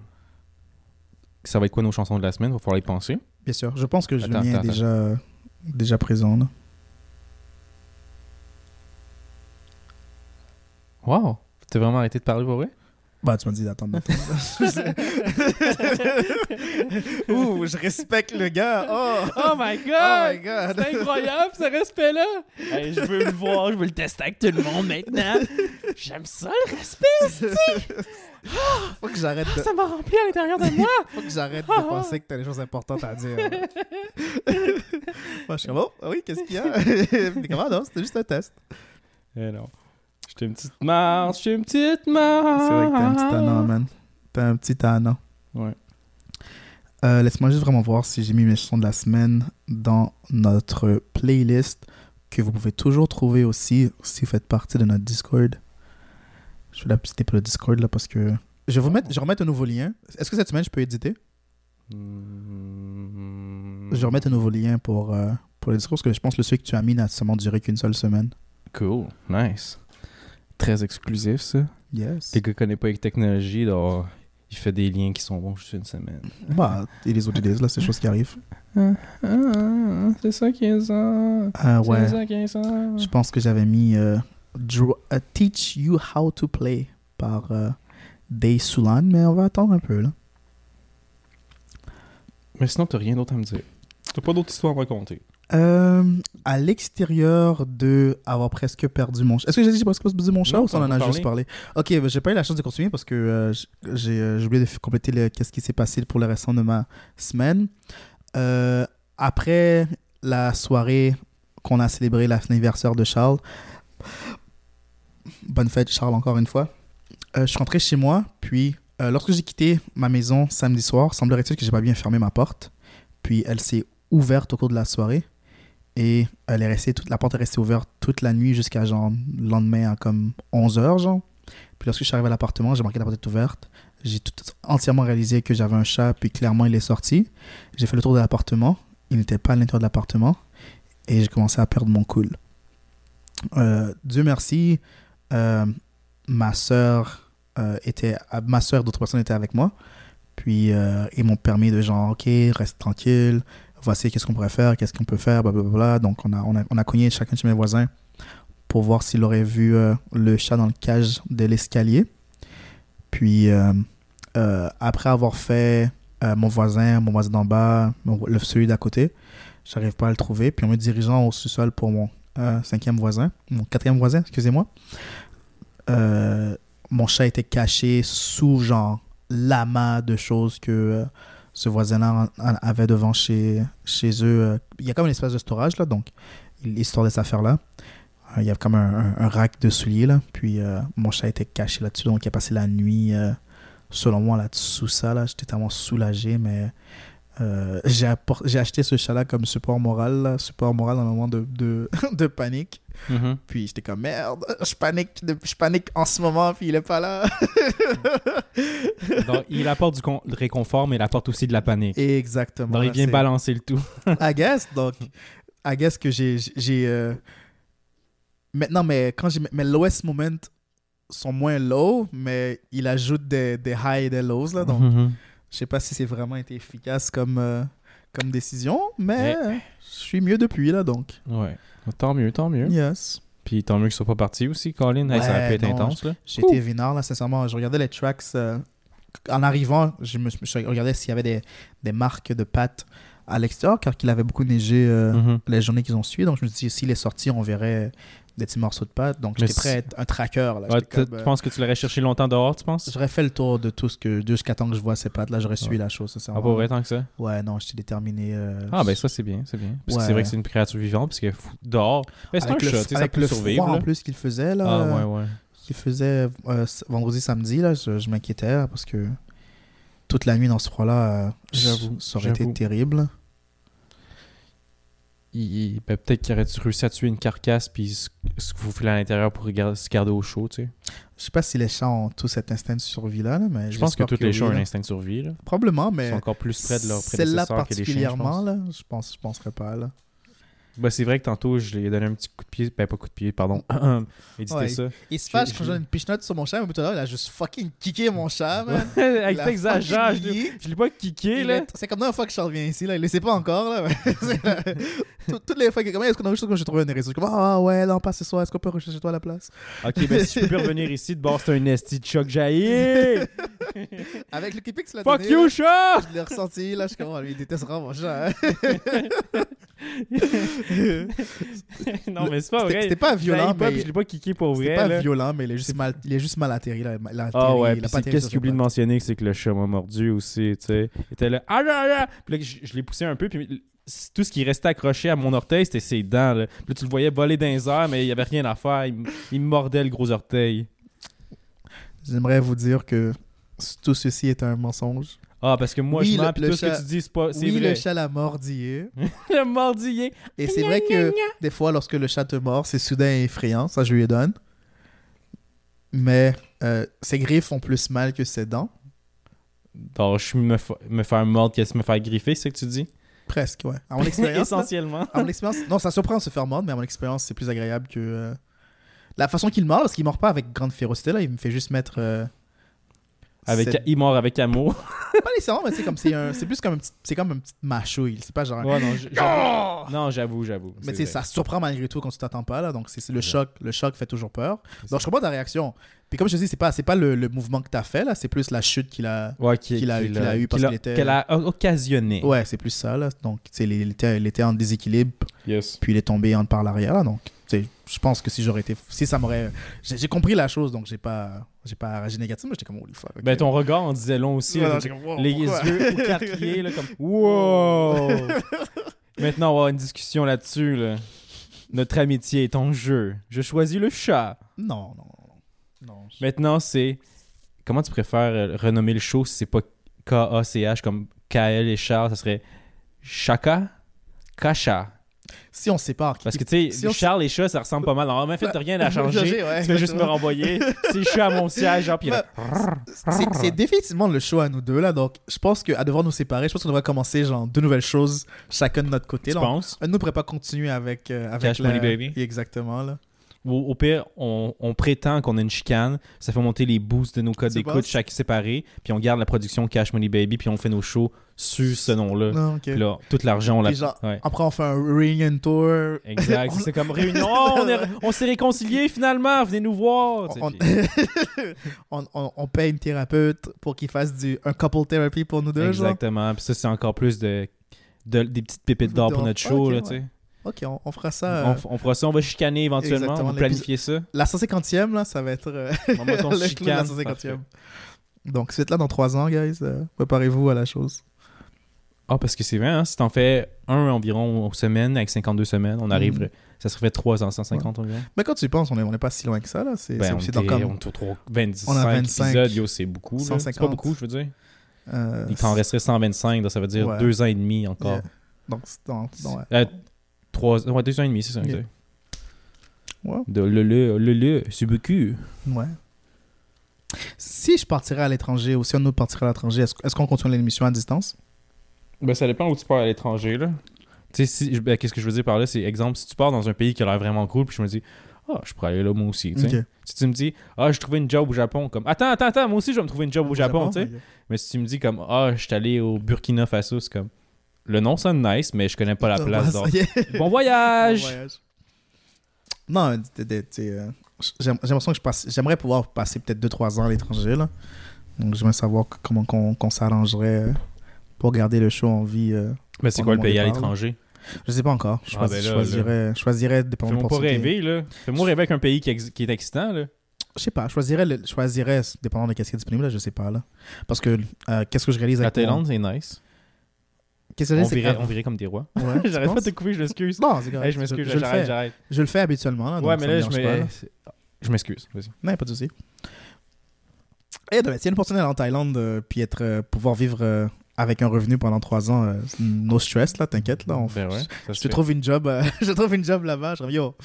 Ça va être quoi nos chansons de la semaine? Il va falloir y penser. Bien sûr. Je pense que Attends, attends, est déjà, déjà présent. Là. Wow! T'as vraiment arrêté de parler pour vrai? Bah, tu m'as dit d'attendre. Ouh, je respecte le gars. Oh, Oh my oh god! my god. C'est incroyable ce respect-là! Hey, je veux le voir, je veux le tester avec tout le monde maintenant. J'aime ça le respect, Faut que j'arrête de, ça m'a rempli à l'intérieur de moi! faut que j'arrête de penser que t'as des choses importantes à dire. Moi, je suis comme, oh, oui, qu'est-ce qu'il y a? T'es comment, non? C'était juste un test. Eh non. J'étais une petite marde, j'étais une petite marde. C'est vrai que t'es un petit tannant, man. T'es un petit tannant. Ouais. Euh, Laisse-moi juste vraiment voir si j'ai mis mes chansons de la semaine dans notre playlist que vous pouvez toujours trouver aussi si vous faites partie de notre Discord. Je vais la petite pour le Discord là parce que je vais vous mettre, je vais remettre un nouveau lien. Est-ce que cette semaine je peux éditer? Mm. Je vais remettre un nouveau lien pour euh, pour le Discord parce que je pense que le celui que tu as mis n'a seulement duré qu'une seule semaine. Cool, nice. Très exclusif ça. Yes. Les gars connaissent pas les technologies, donc il fait des liens qui sont bons juste une semaine. Bah, et les autres idées là, c'est des choses qui arrivent. Ah, c'est ça qui est ça. Ah ouais. C'est ça qui est ça. Je pense que j'avais mis euh, Draw- euh, Teach You How to Play par euh, Day Sulan, mais on va attendre un peu là. Mais sinon, t'as rien d'autre à me dire. T'as pas d'autres histoires à me raconter. Euh, à l'extérieur de avoir presque perdu mon chat. Est-ce que j'ai dit j'ai presque perdu mon chat Non, ou ça on en a juste parlé Ok, ben, j'ai pas eu la chance de continuer parce que euh, j'ai euh, j'ai oublié de compléter le- qu'est-ce qui s'est passé pour le restant de ma semaine. Après la soirée qu'on a célébré l'anniversaire de Charles, bonne fête Charles encore une fois. Je suis rentré chez moi, puis lorsque j'ai quitté ma maison samedi soir, semblerait-il que j'ai pas bien fermé ma porte. Puis elle s'est ouverte au cours de la soirée et elle est restée toute la porte est restée ouverte toute la nuit jusqu'à genre le lendemain comme 11h genre. Puis lorsque je suis arrivé à l'appartement, j'ai marqué la porte est ouverte. J'ai entièrement réalisé que j'avais un chat puis clairement il est sorti. J'ai fait le tour de l'appartement, il n'était pas à l'intérieur de l'appartement et j'ai commencé à perdre mon cool. Euh, Dieu merci, euh, ma soeur euh, était ma soeur d'autres personnes étaient avec moi. Puis euh, ils m'ont permis de genre OK, reste tranquille, voici qu'est-ce qu'on pourrait faire, qu'est-ce qu'on peut faire, blablabla. Donc, on a, on, a, on a cogné chacun de mes voisins pour voir s'il aurait vu euh, le chat dans le cage de l'escalier. Puis, euh, euh, après avoir fait mon voisin, mon voisin d'en bas, mon- le, celui d'à côté, j'arrive pas à le trouver. Puis, en me dirigeant au sous-sol pour mon cinquième voisin, mon quatrième voisin, excusez-moi, mon chat était caché sous, genre, l'amas de choses que ce voisin-là avait devant chez, chez eux. Il y a comme une espèce de storage, là, donc store des affaires-là. Euh, Il y a comme un, un- un rack de souliers, là. Puis euh, mon chat était caché là-dessus, donc il a passé la nuit, euh, selon moi, là-dessous ça, là. J'étais tellement soulagé, mais euh, j'ai acheté ce chat-là comme support moral, là, support moral dans un moment de, de, de panique. Mhm. Puis j'étais comme merde, je panique, je panique en ce moment, puis il est pas là. Donc, il apporte du con- réconfort, mais il apporte aussi de la panique. Exactement. Donc, il vient balancer le tout. I guess, donc, I guess que j'ai. euh, Maintenant, mais quand j'ai. Mes lowest moments sont moins low, mais il ajoute des, des highs et des lows, là. Donc, Mhm. je sais pas si c'est vraiment été efficace comme, euh, comme décision, mais je suis mieux depuis, là, donc. Ouais. Tant mieux, tant mieux. Yes. Puis tant mieux qu'il soit pas parti aussi, Colin. Hey, ça Ouais, a pu être non, intense, été vénard, là, sincèrement. Je regardais les tracks. euh, en arrivant, je me, je regardais s'il y avait des, des marques de pattes à l'extérieur, car qu'il avait beaucoup neigé euh, Mhm. les journées qu'ils ont suivi. Donc, je me suis dit, s'il est sorti, on verrait des petits morceaux de pâte. Donc, j'étais prêt à être un tracker. Là. Ouais, tu penses que tu l'aurais cherché longtemps dehors, tu penses? J'aurais fait le tour de tout ce que. Jusqu'à temps que je vois ces pattes. Là, j'aurais suivi la chose. Ah, sincèrement. pas vrai tant que ça? Ouais, non, j'étais déterminé. euh, Ah, ben ça, c'est bien, c'est bien. Parce que c'est vrai que c'est une créature vivante, parce que dehors, ben, c'est un chat, tu sais, ça peut le survivre. froid en plus qu'il faisait, là. Ah, ouais, ouais. qu'il faisait euh, vendredi, samedi, là, je, je m'inquiétais parce que toute la nuit dans ce froid-là, euh, J'avoue, ça aurait été terrible. Il- ben, peut-être qu'il aurait réussi à tuer une carcasse, puis se se faufiler à l'intérieur pour regarder- se garder au chaud, tu sais. Je sais pas si les chats ont tous cet instinct de survie-là, là, mais Je pense que tous les chats ont un instinct de survie, là. Probablement, Ils mais sont encore plus près de leur celle-là prédécesseur que les chiens, je particulièrement, pense. là, je pense, je penserais pas, là. Ben, c'est vrai que tantôt, je lui ai donné un petit coup de pied. Ben, pas coup de pied, pardon. Éditer Ouais. ça. Il se fâche quand donne une pichenote sur mon chat, mais tout à l'heure, il a juste fucking kické mon chat, man. Avec t'exagères, je je l'ai pas kické, Il là. est- C'est comme la fois que je reviens ici, là. Il le sait pas encore, là. Toutes les fois qu'il est comme, est-ce qu'on a juste quand j'ai trouvé? Je suis comme, ah ouais, non, pas ce soir. Est-ce qu'on peut rechercher toi à la place? Ok, ben si je peux revenir ici, de bord, c'est un esti de choc jaillit. Avec le que tu l'as Fuck you, là, chat! Je l'ai ressenti, là. Je suis comme, oh, lui, il déteste vraiment mon chat. non, mais c'est pas C'était vrai. c'était pas violent, pas, mais. je l'ai pas kické pour C'était vrai. pas là. violent, mais il est juste mal, il est juste mal atterri, là. Il a atterri, Ah ouais, pas qu'est-ce qu'il oublie de mentionner, c'est que le chat m'a mordu aussi, tu sais. Il était là, ah là là! Puis là, je, je l'ai poussé un peu, puis tout ce qui restait accroché à mon orteil, c'était ses dents, là. Puis là, tu le voyais voler dans les airs, mais il y avait rien à faire. Il, il me mordait le gros orteil. J'aimerais vous dire que tout ceci est un mensonge. Ah, parce que moi, Oui, je mens, puis tout ce que tu dis, c'est pas... Oui, vrai. le chat l'a mordillé. le mordillé. Et c'est vrai que des fois, lorsque le chat te mord, c'est soudain et effrayant. Ça, je lui donne. Mais euh, ses griffes font plus mal que ses dents. Donc, je me, me faire mordre qu'est-ce me faire griffer, c'est ce que tu dis? Presque, ouais. À mon expérience. Essentiellement. à mon expérience. Non, ça surprend de se faire mordre, mais à mon expérience, c'est plus agréable que. euh, La façon qu'il mord, parce qu'il mord pas avec grande férocité, là, il me fait juste mettre. euh, Avec, il mord avec amour. Pas nécessairement, mais c'est comme c'est un... c'est plus comme un petit... c'est comme une petite mâchouille. C'est pas genre. Ouais, non, j'avoue. Non, j'avoue, j'avoue. Mais c'est tu sais, ça surprend malgré tout quand tu t'attends pas là, donc c'est c'est le C'est choc, le choc fait toujours peur. Donc je comprends ta réaction. Puis comme je te dis, c'est pas c'est pas le, le mouvement que t'as fait là, c'est plus la chute qu'il a. Ouais, qui- qu'il a- qu'il qu'il a eu parce qu'il a- était- Qu'elle a occasionné. Ouais, c'est plus ça là. Donc tu sais, il il était, il était en déséquilibre, Yes. puis il est tombé en par l'arrière là. Donc je pense que si j'aurais été, si ça m'aurait, j'ai j'ai compris la chose, donc j'ai pas, j'ai pas réagi négativement. J'étais comme holy fuck. Ben, ton regard en disait long aussi. Comme, wow, les yeux écarquillés, là, comme Wow! Maintenant, on va avoir une discussion là-dessus. Là. Notre amitié est en jeu. Je choisis le chat. Non, non, non. non. je- Maintenant, c'est. Comment tu préfères euh, renommer le show si c'est pas K-A-C-H comme KL et Charles Ça serait Chaka Kacha. Si on se sépare, Parce que tu sais, si Charles et chat, ça ressemble pas mal. En fait, t'as rien à changer. Changer, ouais, tu fais juste me renvoyer. c'est chat à mon siège, genre, puis y a- c'est définitivement le show à nous deux là, donc je pense qu'à devoir nous séparer, je pense qu'on devrait commencer genre deux nouvelles choses chacun de notre côté. On- penses? Un nous pourrait pas continuer avec, euh, avec Cash la- Money Baby? Exactement là. Au, au pire, on, on prétend qu'on a une chicane, ça fait monter les boosts de nos codes d'écoute chaque séparé, puis on garde la production Cash Money Baby, puis on fait nos shows sur ce nom-là. Ok. Puis là, tout l'argent, on l'a. Ouais. Après on fait un reunion tour. Exact. On- C'est comme réunion. Oh, on est- on s'est réconciliés finalement. Venez nous voir. On, Tu sais, on, on- on paye une thérapeute pour qu'il fasse du, un couple therapy pour nous deux. genre. Exactement. Puis ça, c'est encore plus de, de- des petites pépites d'or pour notre show. Ok, là, ouais. Ok, on, on fera ça. euh, on, on fera ça. On va chicaner éventuellement. Exactement, On va planifier ça. La 150e, là, ça va être euh, On va la chicane. 150e. Parfait. Donc, c'est là dans 3 ans, guys. euh, Préparez-vous à la chose. Ah, parce que c'est vrai, hein, si t'en fais un environ aux semaines, avec 52 semaines, on arrive. Mhm. Ça serait fait 3 ans, 150 environ. Mais quand tu y penses, on est, on est pas si loin que ça, là. C'est Ben, c'est- on, c'est dans était- comme on est au trois- 25, On a 25, épisodes, yo, c'est beaucoup. là. C'est pas 150. beaucoup, je veux dire. euh, Il t'en resterait 125, donc ça veut dire Ouais. 2 ans et demi encore. Yeah. Donc, c'est dans, dans- ouais. Euh, trois, ouais, deux ans et demi, c'est ça. Yeah. Ouais. De le le, le le, c'est beaucoup. Ouais. Si je partirais à l'étranger ou si un autre partirait à l'étranger, est-ce est-ce qu'on continue l'émission à distance? Ben, ça dépend où tu pars à l'étranger, là. Tu sais, si, je- ben, qu'est-ce que je veux dire par là, c'est exemple, si tu pars dans un pays qui a l'air vraiment cool, puis je me dis, ah, je pourrais aller là, moi aussi, tu sais. Si tu me dis, ah, j'ai trouvé une job au Japon, comme, attends, attends, attends, moi aussi, je vais me trouver une job au, Japon, tu sais. Mais si tu me dis, comme, ah, je suis allé au Burkina Faso, c'est comme, le nom sonne nice, mais je connais pas la place. donc, bon voyage! Bon voyage. Non, t'es, euh, j'ai l'impression que je passe, j'aimerais pouvoir passer peut-être 2-3 ans à l'étranger. là. Donc, j'aimerais savoir comment qu'on qu'on s'arrangerait euh, pour garder le show en vie. euh. Mais c'est quoi le pays à l'étranger? Je sais pas encore. Je Ah, choisis- ben là, je choisirais, je choisirais dépendant de Fais-moi pas rêver, là. Fais-moi rêver avec un pays qui, ex- qui est excitant, là. Je sais pas, je choisirais, le- je choisirais dépendant de qu'est-ce qui est disponible, là, je sais pas. là. Parce que euh, qu'est-ce que je réalise La avec mon- Thaïlande, c'est nice. Qu'est-ce que On virait, on virait comme des rois. Ouais, J'arrête pas de te couper, je m'excuse. Non, c'est correct. Hey, je m'excuse, je, j'arrête, fais. j'arrête. Je le fais habituellement. Là, Ouais, mais là, je pas, là. Je m'excuse, vas-y. Non, pas de souci. Et y a une opportunité d'aller en Thaïlande euh, puis être, euh, pouvoir vivre avec un revenu pendant trois ans, euh, no stress, là, t'inquiète. Là, on- Ben ouais, je fait. trouve une job, euh, je te trouve une job là-bas. Je dis, yo,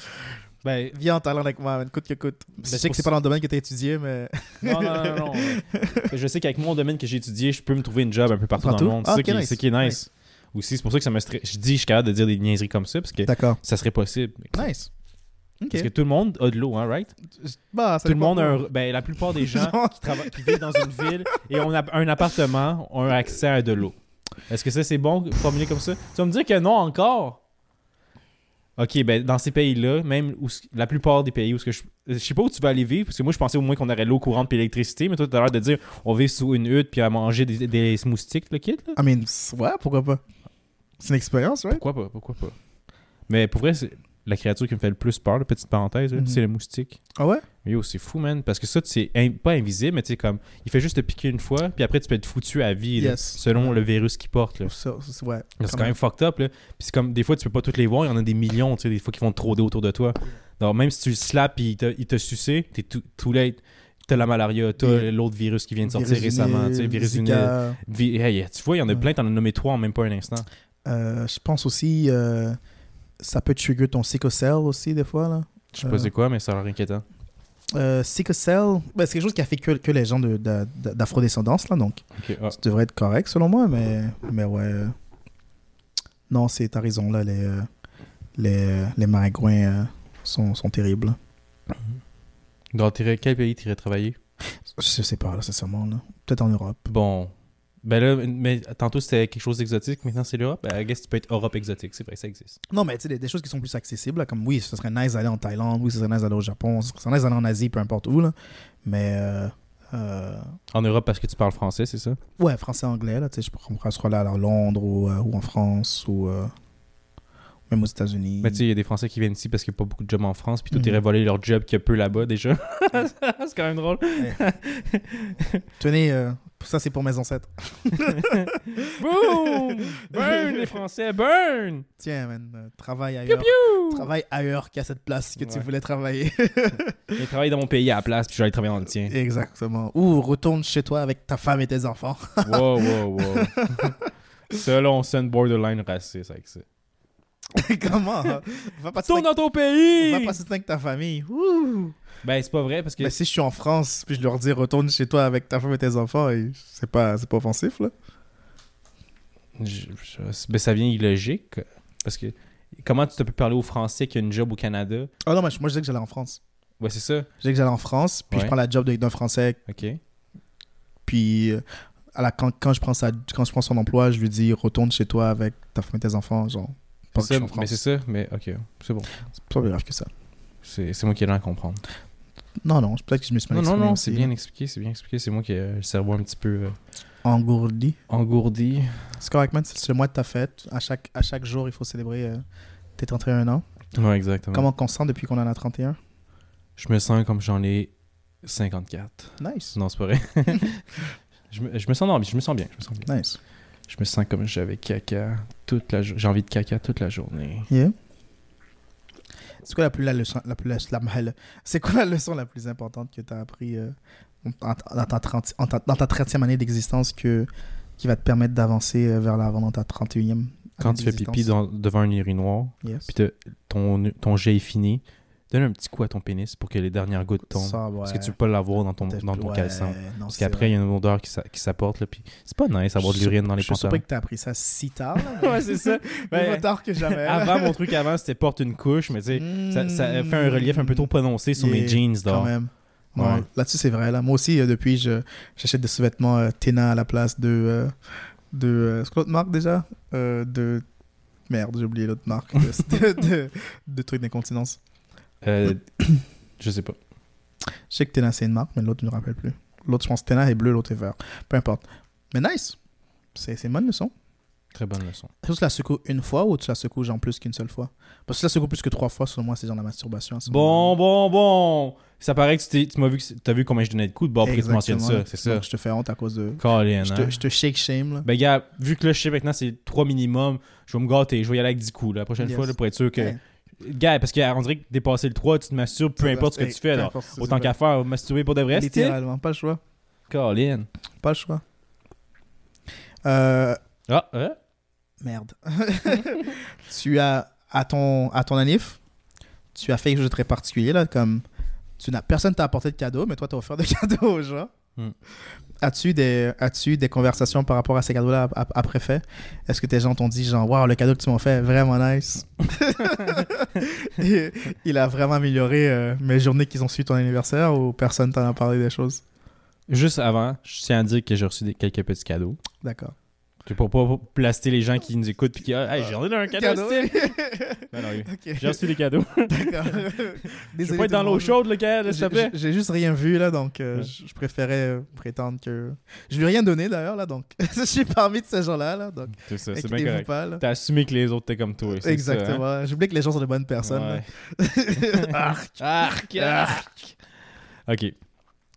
Ben, viens en Thaïlande avec moi, man, coûte que coûte. je c'est sais que c'est pas dans le domaine que tu as étudié, mais. non, non, non, non. je sais qu'avec mon domaine que j'ai étudié, je peux me trouver une job un peu partout, Partout? dans le monde. C'est Ah, ça ok, qui, nice. c'est qui est nice. aussi. C'est pour ça que ça me stresse. Je dis, je suis capable de dire des niaiseries comme ça parce que ça serait possible. Nice. Ok. Parce que tout le monde a de l'eau, hein, right? Bah, Tout le monde a un... Ben, la plupart des gens qui, travaillent, qui vivent dans une ville et ont un appartement ont accès à de l'eau. Est-ce que ça, c'est bon formulé comme ça? Tu vas me dire que non encore? Ok, ben dans ces pays-là, même où, la plupart des pays où ce que je, je sais pas où tu vas aller vivre, parce que moi je pensais au moins qu'on aurait l'eau courante puis l'électricité, mais toi tu as l'air de dire on vit sous une hutte puis à manger des, des moustiques, le kit. Là. I mean, ouais, pourquoi pas? C'est une expérience, ouais? Pourquoi pas? Pourquoi pas? Mais pour vrai, c'est la créature qui me fait le plus peur, la petite parenthèse, Mhm. c'est le moustique. Ah ouais? Yo, c'est fou, man. Parce que ça, c'est in- pas invisible, mais tu sais, comme, il fait juste te piquer une fois, puis après, tu peux être foutu à vie, là, selon le virus qu'il porte, là. Ça, ça, ouais. C'est quand même fucked up, là. Puis c'est comme, des fois, tu peux pas toutes les voir, il y en a des millions, tu sais, des fois, qui vont te rôder autour de toi. Donc, même si tu le slaps puis il t'a sucé, t'es too, too late. T'as la malaria, t'as l'autre virus qui vient de sortir Virus récemment, tu sais, virus Zika. Hey, tu vois, il y en a plein, t'en as nommé trois en même pas un instant. Euh, je pense aussi, euh, ça peut trigger ton sickle cell aussi, des fois, là. Je sais pas Euh. c'est quoi, mais ça a l'air inquiétant. Euh, sickle cell, ben, c'est quelque chose qui affecte que, que les gens de- de- de- d'afrodescendance, là, donc ah. ça devrait être correct, selon moi, mais, mais ouais. euh, Non, c'est, t'as raison, là, les, euh, les, les maringouins euh, sont, sont terribles. Dans quel pays t'irais travailler? Je sais pas, là, sincèrement, là. Peut-être en Europe. Bon. Ben là, mais tantôt c'était quelque chose d'exotique, maintenant c'est l'Europe. Ben, I guess tu peux être Europe exotique, c'est vrai, ça existe. Non, mais tu sais, des, des choses qui sont plus accessibles, là, comme oui, ce serait nice d'aller en Thaïlande, oui, ce serait nice d'aller au Japon, ce serait nice d'aller en Asie, peu importe où, là. Mais, euh, euh, En Europe parce que tu parles français, c'est ça? Ouais, français-anglais, là, tu sais, je pourrais se aller à Londres ou, euh, ou en France ou même aux États-Unis. Mais tu sais, il y a des Français qui viennent ici parce qu'il n'y a pas beaucoup de jobs en France, puis toi, Mhm. t'irais voler leur job qu'il y a peu là-bas déjà. c'est quand même drôle. Tenez, euh, ça c'est pour mes ancêtres. Boom Burn les Français, burn Tiens, man, euh, travaille ailleurs. Travaille ailleurs qu'à cette place que tu voulais travailler. Je travaille dans mon pays à la place, puis je vais aller travailler dans le tien. Exactement. Ou retourne chez toi avec ta femme et tes enfants. wow, wow, wow. Selon Sun Borderline raciste avec ça. Comment hein? Va passer Tourne dans ton pays va passer temps avec ta famille. Ouh. Ben, c'est pas vrai parce que. Mais si je suis en France, puis je leur dis retourne chez toi avec ta femme et tes enfants, et c'est pas, c'est pas offensif, là. Je- je- ben, ça vient illogique. Parce que comment tu te peux parler aux Français qui ont une job au Canada? Ah non, mais je- moi je disais que j'allais en France. Ouais, c'est ça. Je disais que j'allais en France, puis je prends la job de- d'un Français, Ok. puis euh, à la, quand, quand, je prends sa, quand je prends son emploi, je lui dis retourne chez toi avec ta femme et tes enfants, genre. Ça, mais c'est ça. Mais ok, c'est bon. C'est pas plus grave que ça. C'est moi qui ai l'air à comprendre. Non, non, peut-être que je me suis mal Non, non, non, c'est bien expliqué, c'est bien expliqué. C'est moi qui ai le cerveau un petit peu euh, Engourdi. engourdi. C'est correct, man. C'est le mois de ta fête. À chaque, à chaque jour, il faut célébrer euh, tes 31 ans. Ouais, exactement. Comment qu'on se sent depuis qu'on en a 31 Je me sens comme j'en ai 54. Nice. Non, c'est pas vrai. je, me, je me sens non, je me sens bien, je me sens bien. Nice. Je me sens comme j'avais caca toute la journée. J'ai envie de caca toute la journée. Yeah. C'est quoi la plus la leçon la plus la- la- la- c'est quoi la leçon la plus importante que tu as appris euh, en- dans ta 30 en ta- dans ta 30e année d'existence que qui va te permettre d'avancer euh, vers l'avant dans ta 31e Quand année tu fais pipi dans- devant un urinoir, Yes. puis ton, ton jet est fini, donne un petit coup à ton pénis pour que les dernières gouttes tombent. Ça, ouais. Parce que tu peux pas l'avoir dans ton, dans ton ouais, caleçon. non, Parce qu'après, il y a une odeur qui, s'a- qui s'apporte, puis c'est pas nice d'avoir de Je l'urine dans les Je suis surpris pantalons. que tu as appris ça si tard. là, ouais, c'est ça. Ben, pas tard que jamais. avant, mon truc avant, c'était porte une couche, mais tu sais, ça, ça fait un relief un peu trop prononcé sur mes jeans, Quand même. Ouais. Là-dessus, c'est vrai. Là. Moi aussi, euh, depuis, je, j'achète des sous-vêtements euh, Tena à la place de. euh, de euh, c'est quoi l'autre marque déjà? Euh, De. Merde, j'ai oublié l'autre marque. De, de, de, de trucs d'incontinence. Euh, je sais pas. Je sais que Tena, c'est une marque, mais l'autre, je ne me rappelle plus. L'autre, je pense que Tena est bleu, l'autre est vert. Peu importe. Mais nice. C'est, c'est une bonne leçon. Très bonne leçon. Est-ce que tu la secoues une fois ou tu la secoues genre plus qu'une seule fois? Parce que si tu la secoues plus que trois fois, selon moi, c'est genre la masturbation. Bon, bon, bon. Ça paraît que tu, m'as vu que tu as vu combien je donnais de coups de bord après que tu mentionnes ça, c'est ça? Je te fais honte à cause de. Colin, Je hein? te, je te shake shame, là. Ben, gars, vu que là, je sais maintenant, c'est 3 minimum, je vais me gâter. Je vais y aller avec 10 coups. là. La prochaine Yes. fois, là, pour être sûr que. Ouais. Gars, parce qu'on dirait que dépasser le 3, tu te masturbes, peu importe ce que tu fais. Alors. Autant qu'à faire, masturber pour de vrai. Littéralement, pas le choix. Colin. Pas le choix. Euh, Ah, hein? merde. tu as, à ton, à ton anif, tu as fait quelque chose de très particulier, là, comme, tu n'as, personne t'a apporté de cadeau, mais toi, t'as offert des cadeaux aux gens. Hmm. As-tu des, as des conversations par rapport à ces cadeaux-là ap- ap- après fait? Est-ce que tes gens t'ont dit, genre, waouh, le cadeau que tu m'as fait, vraiment nice? Et Il a vraiment amélioré euh, mes journées qui ont suivi ton anniversaire ou personne t'en a parlé des choses? Juste avant, je tiens à dire que j'ai reçu des- quelques petits cadeaux. D'accord. C'est pour pas plaster les gens qui nous écoutent puis qui ah, hey, j'ai donné un cadeau. Cadeau. style. Non, non, oui. Ok. J'ai reçu des cadeaux. D'accord. Je Désolé pas être dans le l'eau chaude, le gars, s'il te J'ai- plaît. J'ai juste rien vu là, donc euh, Ouais. je préférais euh, prétendre que. Je lui ai rien donné d'ailleurs là, donc je suis parmi de ces gens-là là, donc C'est ça, c'est bien correct. pas. T'as assumé que les autres étaient comme toi. c'est ça, hein? Exactement. J'oublie que les gens sont de bonnes personnes. Ouais. Arc. Arc, arc. Ok.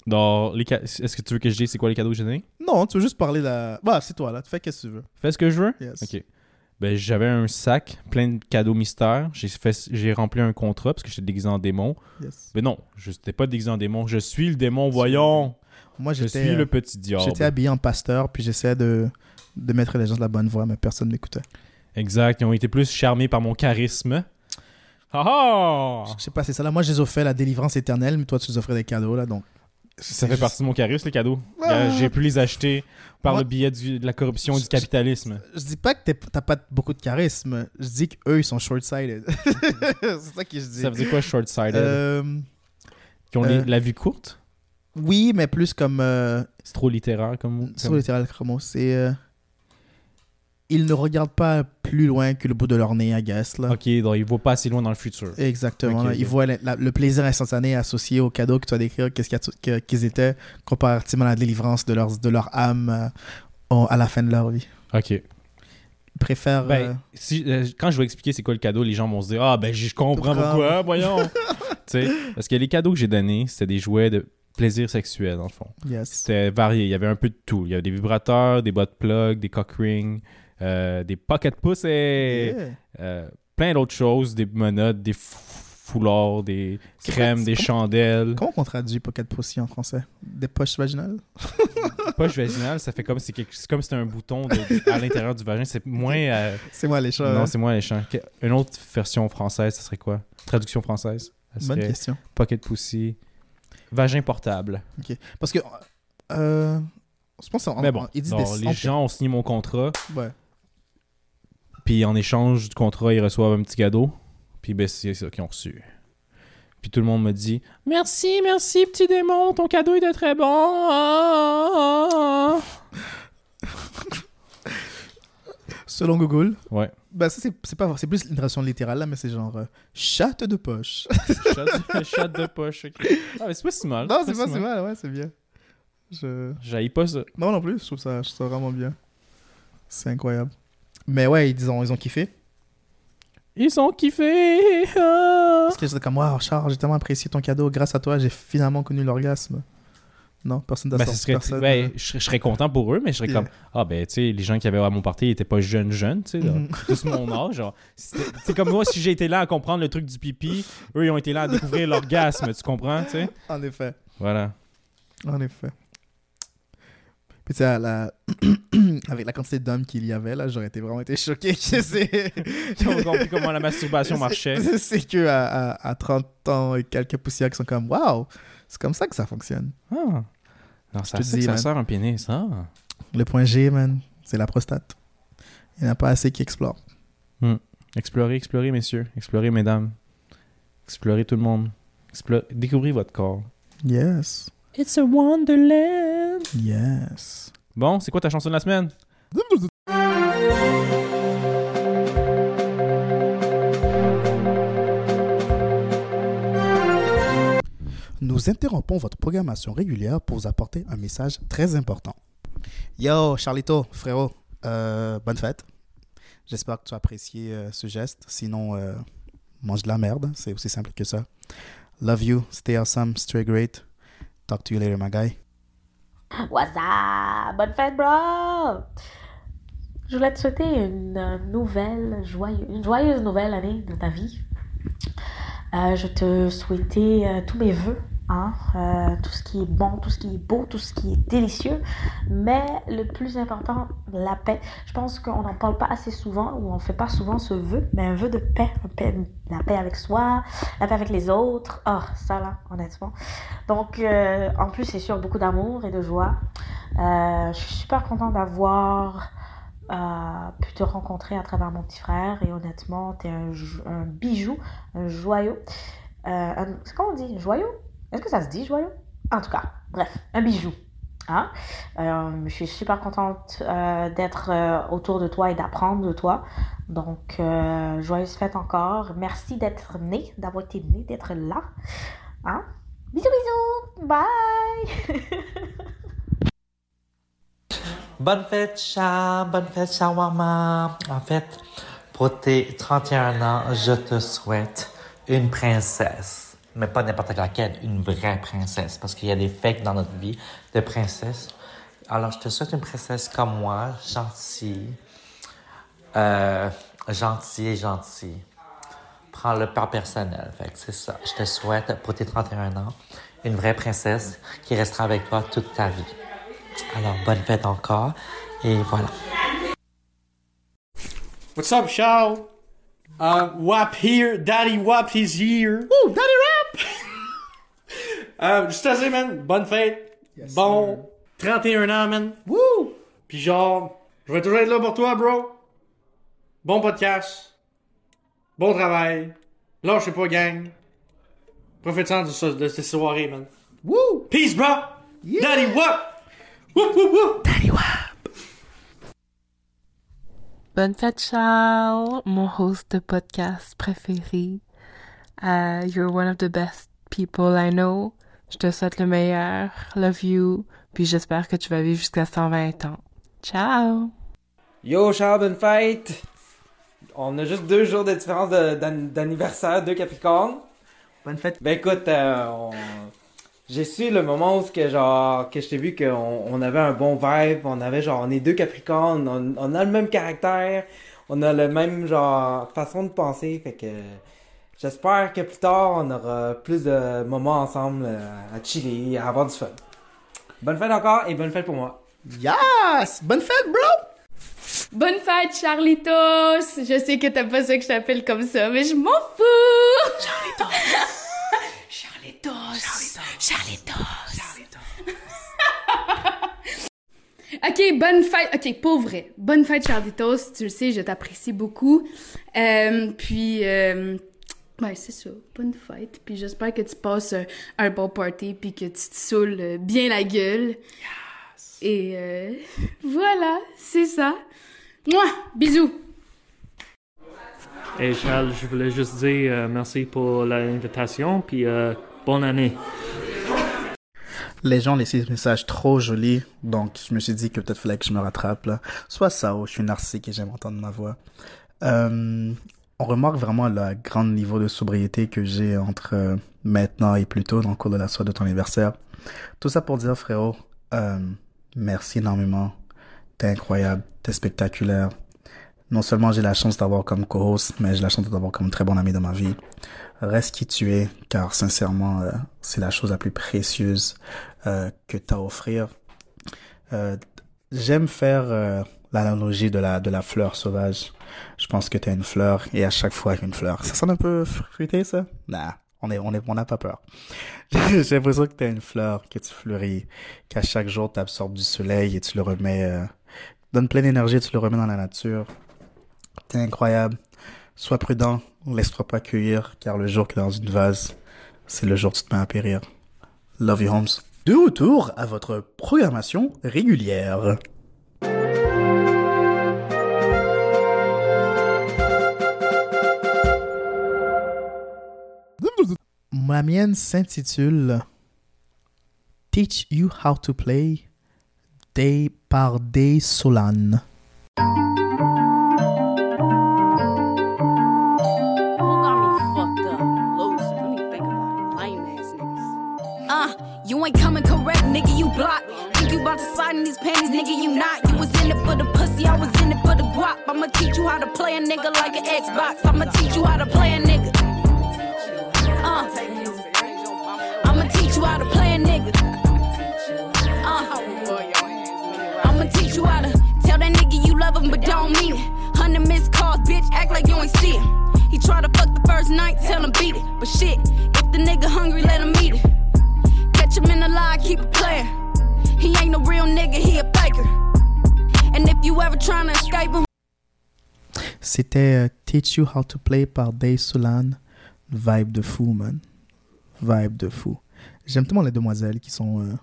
Donc, les ca- est-ce que tu veux que je dise c'est quoi les cadeaux que j'ai donnés? Non, tu veux juste parler de la. Bah, c'est toi là, tu fais qu'est-ce que tu veux. Fais ce que je veux? Yes. Ok. Ben, j'avais un sac plein de cadeaux mystères. J'ai fait, j'ai rempli un contrat parce que j'étais déguisé en démon. Yes. Mais non, je n'étais pas déguisé en démon. Je suis le démon, voyons. Moi Je j'étais. suis euh, le petit diable. J'étais habillé en pasteur, puis j'essayais de, de mettre les gens de la bonne voie, mais personne m'écoutait. Exact. Ils ont été plus charmés par mon charisme. Ah ah! Je sais pas, c'est ça là. Moi, je les offrais la délivrance éternelle, mais toi, tu les offrais des cadeaux là, donc. Ça fait juste- partie de mon charisme, les cadeaux. Ah! Euh, J'ai pu les acheter par Moi- le biais du- de la corruption et Je- du capitalisme. Je dis pas que t'as pas beaucoup de charisme. Je dis qu'eux, ils sont short-sighted. c'est ça que je dis. Ça veut dire quoi, short-sighted? Euh, Qui ont les- euh, la vue courte? oui, mais plus comme. Euh, C'est trop littéraire comme mot. comme- le littéral chromo, c'est. Ils ne regardent pas plus loin que le bout de leur nez, I guess. Là. Ok, donc il va pas assez loin dans le futur. Exactement. Ils voient la- la- le plaisir instantané associé aux cadeaux que tu vas décrire, qu'est-ce qu'il y a- que- qu'ils étaient, comparativement à la délivrance de, leurs, de leur âme euh, au- à la fin de leur vie. Ok. Ils préfèrent. euh, Ben, si, euh, quand je vais expliquer c'est quoi le cadeau, les gens vont se dire Ah, ben, je comprends pourquoi, voyons. parce que les cadeaux que j'ai donnés, c'était des jouets de plaisir sexuel, dans le fond. yes. C'était varié. Il y avait un peu de tout. Il y avait des vibrateurs, des bottes plug, des cock rings, euh, des pocket pussy, Yeah. euh, plein d'autres choses, des menottes, des fou- foulards, des crèmes, des chandelles. Comment on traduit pocket pussy en français? Des poches vaginales? Poche vaginale, ça fait comme si quelque- comme c'était un bouton de- à l'intérieur du vagin. C'est moins. euh, C'est moi les chats. non, hein. c'est moins léchant. Que- Une autre version française, ça serait quoi? Traduction française ça Bonne question. Pocket pussy. Vagin portable. Parce que. Euh, je pense en, Mais bon, en- ils disent des les gens ont signé mon contrat, Ouais. Puis en échange du contrat, ils reçoivent un petit cadeau. Puis ben, c'est ça qu'ils ont reçu. Puis tout le monde me dit Merci, merci, petit démon, ton cadeau était très bon. Ah, ah, ah. Selon Google. Ouais. Ben, ça, c'est pas c'est plus une traduction littérale, là, mais c'est genre euh, chatte de poche. Chat, chat de poche. ok. Ah, mais c'est pas si mal. non, c'est pas si mal, ouais, c'est bien. Je... J'haïs pas ça. Non, non plus, je trouve ça, je trouve ça vraiment bien. C'est incroyable. Mais ouais, ils ont, ils ont kiffé. Ils ont kiffé. ah. Parce que j'étais comme, waouh, Charles, j'ai tellement apprécié ton cadeau. Grâce à toi, j'ai finalement connu l'orgasme. Non, personne Ben, serait, personne. ben, je, serais- je serais content pour eux, mais je serais Yeah. comme Ah, ben, tu sais, les gens qui avaient à mon party ils étaient pas jeunes, jeunes, tu sais, là. Mhm. tous mon âge. genre. C'est comme moi, si j'ai été là à comprendre le truc du pipi, eux, ils ont été là à découvrir l'orgasme, tu comprends, tu sais? En effet. Voilà. En effet. Puis tu sais, à la... avec la quantité d'hommes qu'il y avait, là, j'aurais été vraiment été choqué que c'est... Ils ont compris comment la masturbation marchait. C'est- que à, à, à 30 ans et quelques poussières qui sont comme, waouh, c'est comme ça que ça fonctionne. Ah. Non, ça, dis, ça man. sert un pénis, ah. Le point G, man, c'est la prostate. Il n'y en a pas assez qui explorent. Explorez, explorez, messieurs. Explorez, mesdames. Explorez tout le monde. Explo- Découvrez votre corps. Yes. It's a wonderland. Yes. Bon, c'est quoi ta chanson de la semaine? Nous interrompons votre programmation régulière pour vous apporter un message très important. Yo, Charlito, frérot, euh, bonne fête. J'espère que tu as apprécié euh, ce geste. Sinon, euh, mange de la merde. C'est aussi simple que ça. Love you. Stay awesome. Stay great. Talk to you later, my guy. What's up? Bonne fête, bro! Je voulais te souhaiter une euh, nouvelle, joyeuse, une joyeuse nouvelle année dans ta vie. Euh, je te souhaitais euh, tous mes vœux hein, euh, tout ce qui est bon, tout ce qui est beau, tout ce qui est délicieux. Mais le plus important, la paix. Je pense qu'on n'en parle pas assez souvent ou on ne fait pas souvent ce vœu, mais un vœu de paix, paix- la paix avec soi, la paix avec les autres. Ah, ça là, honnêtement. Donc, euh, en plus, c'est sûr, beaucoup d'amour et de joie. Euh, je suis super contente d'avoir pu te rencontrer à travers mon petit frère et honnêtement, un, jo- un bijou, un joyau. C'est comment on dit? Joyau? Est-ce que ça se dit joyau En tout cas, bref, un bijou. Hein? Euh, je suis super contente euh, d'être euh, autour de toi et d'apprendre de toi. Donc, joyeuse fête encore. Merci d'être né, d'avoir été né, d'être là. Hein? Bisous, bisous! Bye! Bonne fête, chat. Bonne fête, shawarma. En fait, pour tes 31 ans, je te souhaite une princesse. Mais pas n'importe laquelle, une vraie princesse. Parce qu'il y a des fakes dans notre vie de princesse. Alors, je te souhaite une princesse comme moi, gentille. Euh, gentille et gentille. Prends le pas personnel. Fait que c'est ça. Je te souhaite, pour tes 31 ans, une vraie princesse qui restera avec toi toute ta vie. Alors, bonne fête encore. Et voilà. What's up, Charles? Uh, Wap here. Daddy Wap is here. Ooh, Daddy Wap! Euh, juste à dire, man, bonne fête. bon 31 ans, man. Woo! Puis genre, je vais toujours être là pour toi, bro. Bon podcast. Bon travail. Lâchez pas, gang. Profite-en de, ce- de cette soirée, man. Woo! Peace, bro! Daddy Wap! Whoop, whoop, whoop! Bonne fête, Charles, mon host de podcast préféré. Uh, you're one of the best people I know. Je te souhaite le meilleur. Love you. Puis j'espère que tu vas vivre jusqu'à 120 ans. Ciao! Yo, Charles, bonne fête! On a juste deux jours de différence de- d'an- d'anniversaire, deux Capricornes. Bonne fête. Ben écoute, euh, on- j'ai su le moment où que genre que je t'ai vu qu'on on avait un bon vibe, on avait genre on est deux Capricornes, on, on a le même caractère, on a le même genre façon de penser, fait que j'espère que plus tard on aura plus de moments ensemble euh, à chiller, à avoir du fun. Bonne fête encore et bonne fête pour moi. Yes! Bonne fête, bro! Bonne fête, Charlitos! Je sais que t'aimes pas ça que je t'appelle comme ça, mais je m'en fous! Charlitos! Charlitos! Charlitos! ok, bonne fête. Ok, pour vrai. Bonne fête, Charlitos. Tu le sais, je t'apprécie beaucoup. Euh, puis, euh, ouais, c'est ça. Bonne fête. Puis j'espère que tu passes un, un bon party puis que tu te saoules euh, bien la gueule. Et euh, voilà, c'est ça. Moi, bisous. Et Charles, je voulais juste dire euh, merci pour l'invitation, puis euh, bonne année. Les gens laissaient des messages trop jolis, donc je me suis dit que peut-être fallait que je me rattrape là. Soit ça, ou je suis narcissique et j'aime entendre ma voix. Euh, on remarque vraiment le grand niveau de sobriété que j'ai entre euh, maintenant et plus tôt dans le cours de la soirée de ton anniversaire. Tout ça pour dire, frérot, euh, merci énormément. T'es incroyable, t'es spectaculaire. Non seulement j'ai la chance d'avoir comme co-host, mais j'ai la chance d'avoir comme très bon ami dans ma vie. Reste qui tu es, car sincèrement, euh, c'est la chose la plus précieuse euh, que tu as à offrir. Euh, J'aime faire l'analogie de la, de la fleur sauvage. Je pense que tu as une fleur et à chaque fois une fleur. Ça sonne un peu fruité, ça? Nah, on est, on est, on n'a pas peur. J'ai l'impression que tu as une fleur, que tu fleuris, qu'à chaque jour tu absorbes du soleil et tu le remets, euh, donne pleine énergie, tu le remets dans la nature. T'es incroyable. Sois prudent, laisse-toi pas cueillir, car le jour que dans une vase, c'est le jour où tu te mets à périr. Love you, Holmes. De retour à votre programmation régulière. Ma mienne s'intitule Teach You How to Play Day par Day Solan. Uh, you ain't coming correct, nigga, you block. Think you about to slide in these panties, nigga, you not. You was in it for the pussy, I was in it for the guap. I'ma teach you how to play a nigga like an Xbox. I'ma teach you how to play a nigga. Talking but don't mean it. Hundred missed calls, bitch, act like you ain't see it. He try to fuck the first night, tell him beat it. But shit, if the nigga hungry, let him eat it. Catch him in the lie, keep it playing. He ain't no real nigga, he a faker. And if you ever tryna escape him, C'était euh, Teach You How to Play par Dave Solan. Vibe de fou, man. Vibe de fou. J'aime tellement les demoiselles qui sont euh,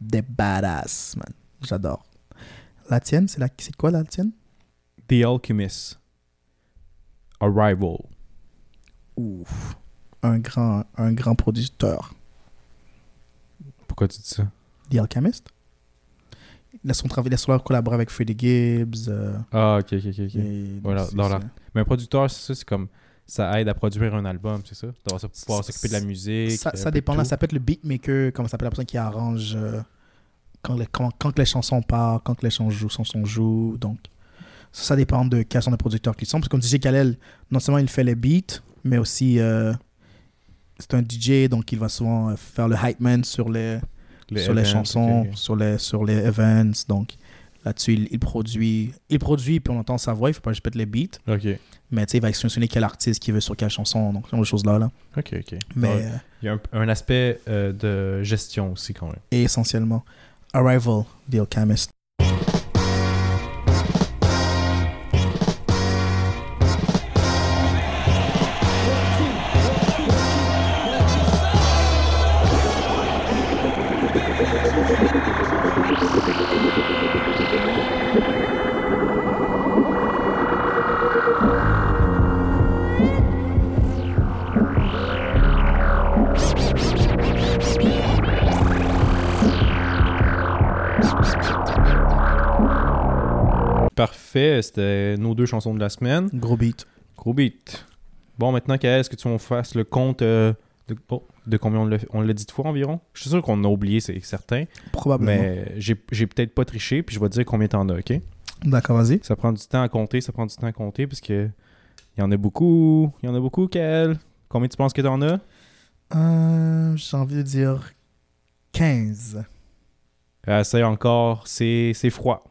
des badass, man. J'adore. La tienne, c'est la... c'est quoi la tienne? The Alchemist. Arrival. Ouf. Un grand, un grand producteur. Pourquoi tu dis ça? The Alchemist? Laisse son travail, laisse collaborer avec Freddie Gibbs. euh, Ah, ok, ok, ok. et Voilà, dans la- Mais un producteur, c'est ça, c'est comme. Ça aide à produire un album, c'est ça? D'avoir ça- pouvoir s'occuper de la musique. Ça, de dépend. Là, ça peut être le beatmaker, comment ça s'appelle la personne qui arrange euh, quand, les, quand, quand les chansons partent, quand les chansons jouent, chansons jouent. Donc, ça, ça dépend de quels sont les producteurs qui sont. Parce que comme DJ Khalel, non seulement il fait les beats, mais aussi euh, c'est un DJ, donc il va souvent euh, faire le hype man sur les, Les sur les events, chansons, sur les sur les events. Donc là-dessus, il, il produit, il produit puis on entend sa voix. Il faut pas juste mettre les beats, mais tu sais, il va sélectionner quel artiste qui veut sur quelle chanson. Donc, ce genre de choses là, là. ok, ok. Mais Il y a un, un aspect euh, de gestion aussi, quand même. et essentiellement Arrival, The Alchemist. C'était nos deux chansons de la semaine. Gros beat. Gros beat. Bon, maintenant, Kael, est-ce que tu veux qu'on fasse le compte euh, de, oh, de combien on l'a dit de fois environ? Je suis sûr qu'on a oublié, c'est certain. Probablement. Mais j'ai peut-être pas triché, puis je vais te dire combien t'en as, ok? D'accord, vas-y. Ça prend du temps à compter, ça prend du temps à compter, parce que il y en a beaucoup. Il y en a beaucoup, Kael. Combien tu penses que t'en as? Euh, J'ai envie de dire 15. Essaye encore, c'est c'est froid.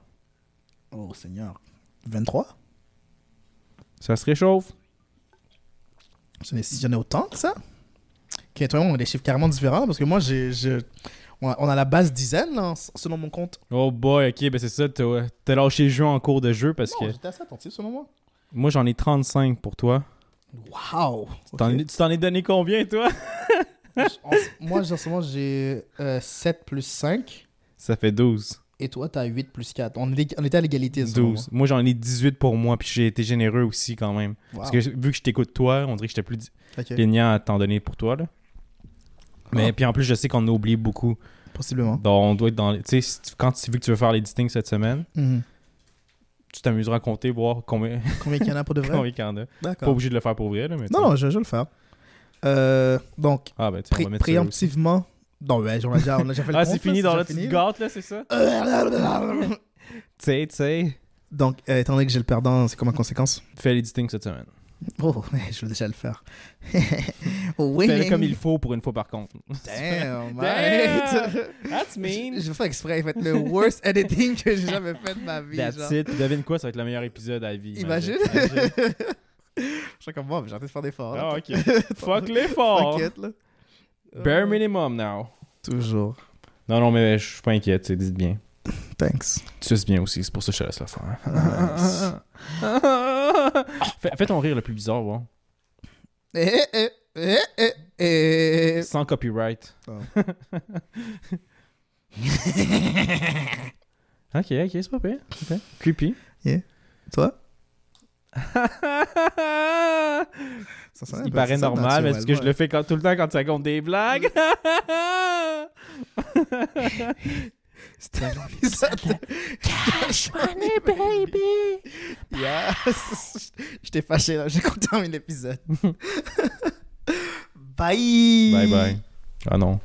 Oh Seigneur. 23 Ça se réchauffe. J'en ai, j'en ai autant que ça Ok, toi, on a des chiffres carrément différents parce que moi, j'ai. On a, on a la base dizaine, là, selon mon compte. Oh boy, ok, ben c'est ça, t'as lâché le jeu en cours de jeu parce non, que j'étais assez attentif selon moi. moi j'en ai 35 pour toi. Wow Tu t'en- Tu t'en es donné combien, toi? Moi, en ce moment, j'ai euh, 7 plus 5. Ça fait 12. Et toi, t'as 8 plus 4. On, est- on était à l'égalité. ce 12. Moi, j'en ai 18 pour moi, puis j'ai été généreux aussi quand même. Wow. Parce que vu que je t'écoute toi, on dirait que j'étais plus di- Ok. plaignant à t'en donner pour toi. Là. Mais Ah. puis en plus, je sais qu'on a oublié beaucoup. Possiblement. Donc, on doit être dans. Tu sais, quand tu vu que tu veux faire les cette semaine, Mhm. tu t'amuseras à compter, voir combien, Combien qu'il y en a pour de vrai? Combien il y en a. Pas obligé de le faire pour vrai, là, mais Non, non, je, vais le faire. Euh, donc, Ah, ben, préemptivement. Non, ouais, on a déjà, on a déjà fait le Ah, c'est fini dans la petite gâte, là, c'est ça? Tu sais, tu sais. Donc, euh, étant donné que j'ai le perdant, c'est quoi ma conséquence? Fais les distincts cette semaine. Oh, je vais déjà le faire. Fais-le comme il faut pour une fois par contre. Damn, mate. That's mean. Je vais faire exprès, fait le worst editing que j'ai jamais fait de ma vie. That's genre. it. Devine quoi, ça va être le meilleur épisode à vie. Imagine. Imagine. Je suis comme moi, mais j'ai arrêté de faire des efforts. Ah, ok. Fuck l'effort. T'inquiète, là. Bare minimum now. Toujours. Non, non, mais je suis pas inquiète, c'est dites bien. Thanks. Tu suces bien aussi, c'est pour ça que je te laisse le faire. fais, fais ton rire le plus bizarre, voir. Eh, eh, eh, eh, eh. Sans copyright. Oh. ok, ok, c'est pas pire. pire. Creepy. Toi? Ça Il paraît ça normal, mais est-ce que je le fais quand- tout le temps quand tu racontes des blagues? C'était un épisode. Cash money, baby. Yes. J'étais fâché là, j'ai terminé l'épisode. Bye. Bye bye. Ah non.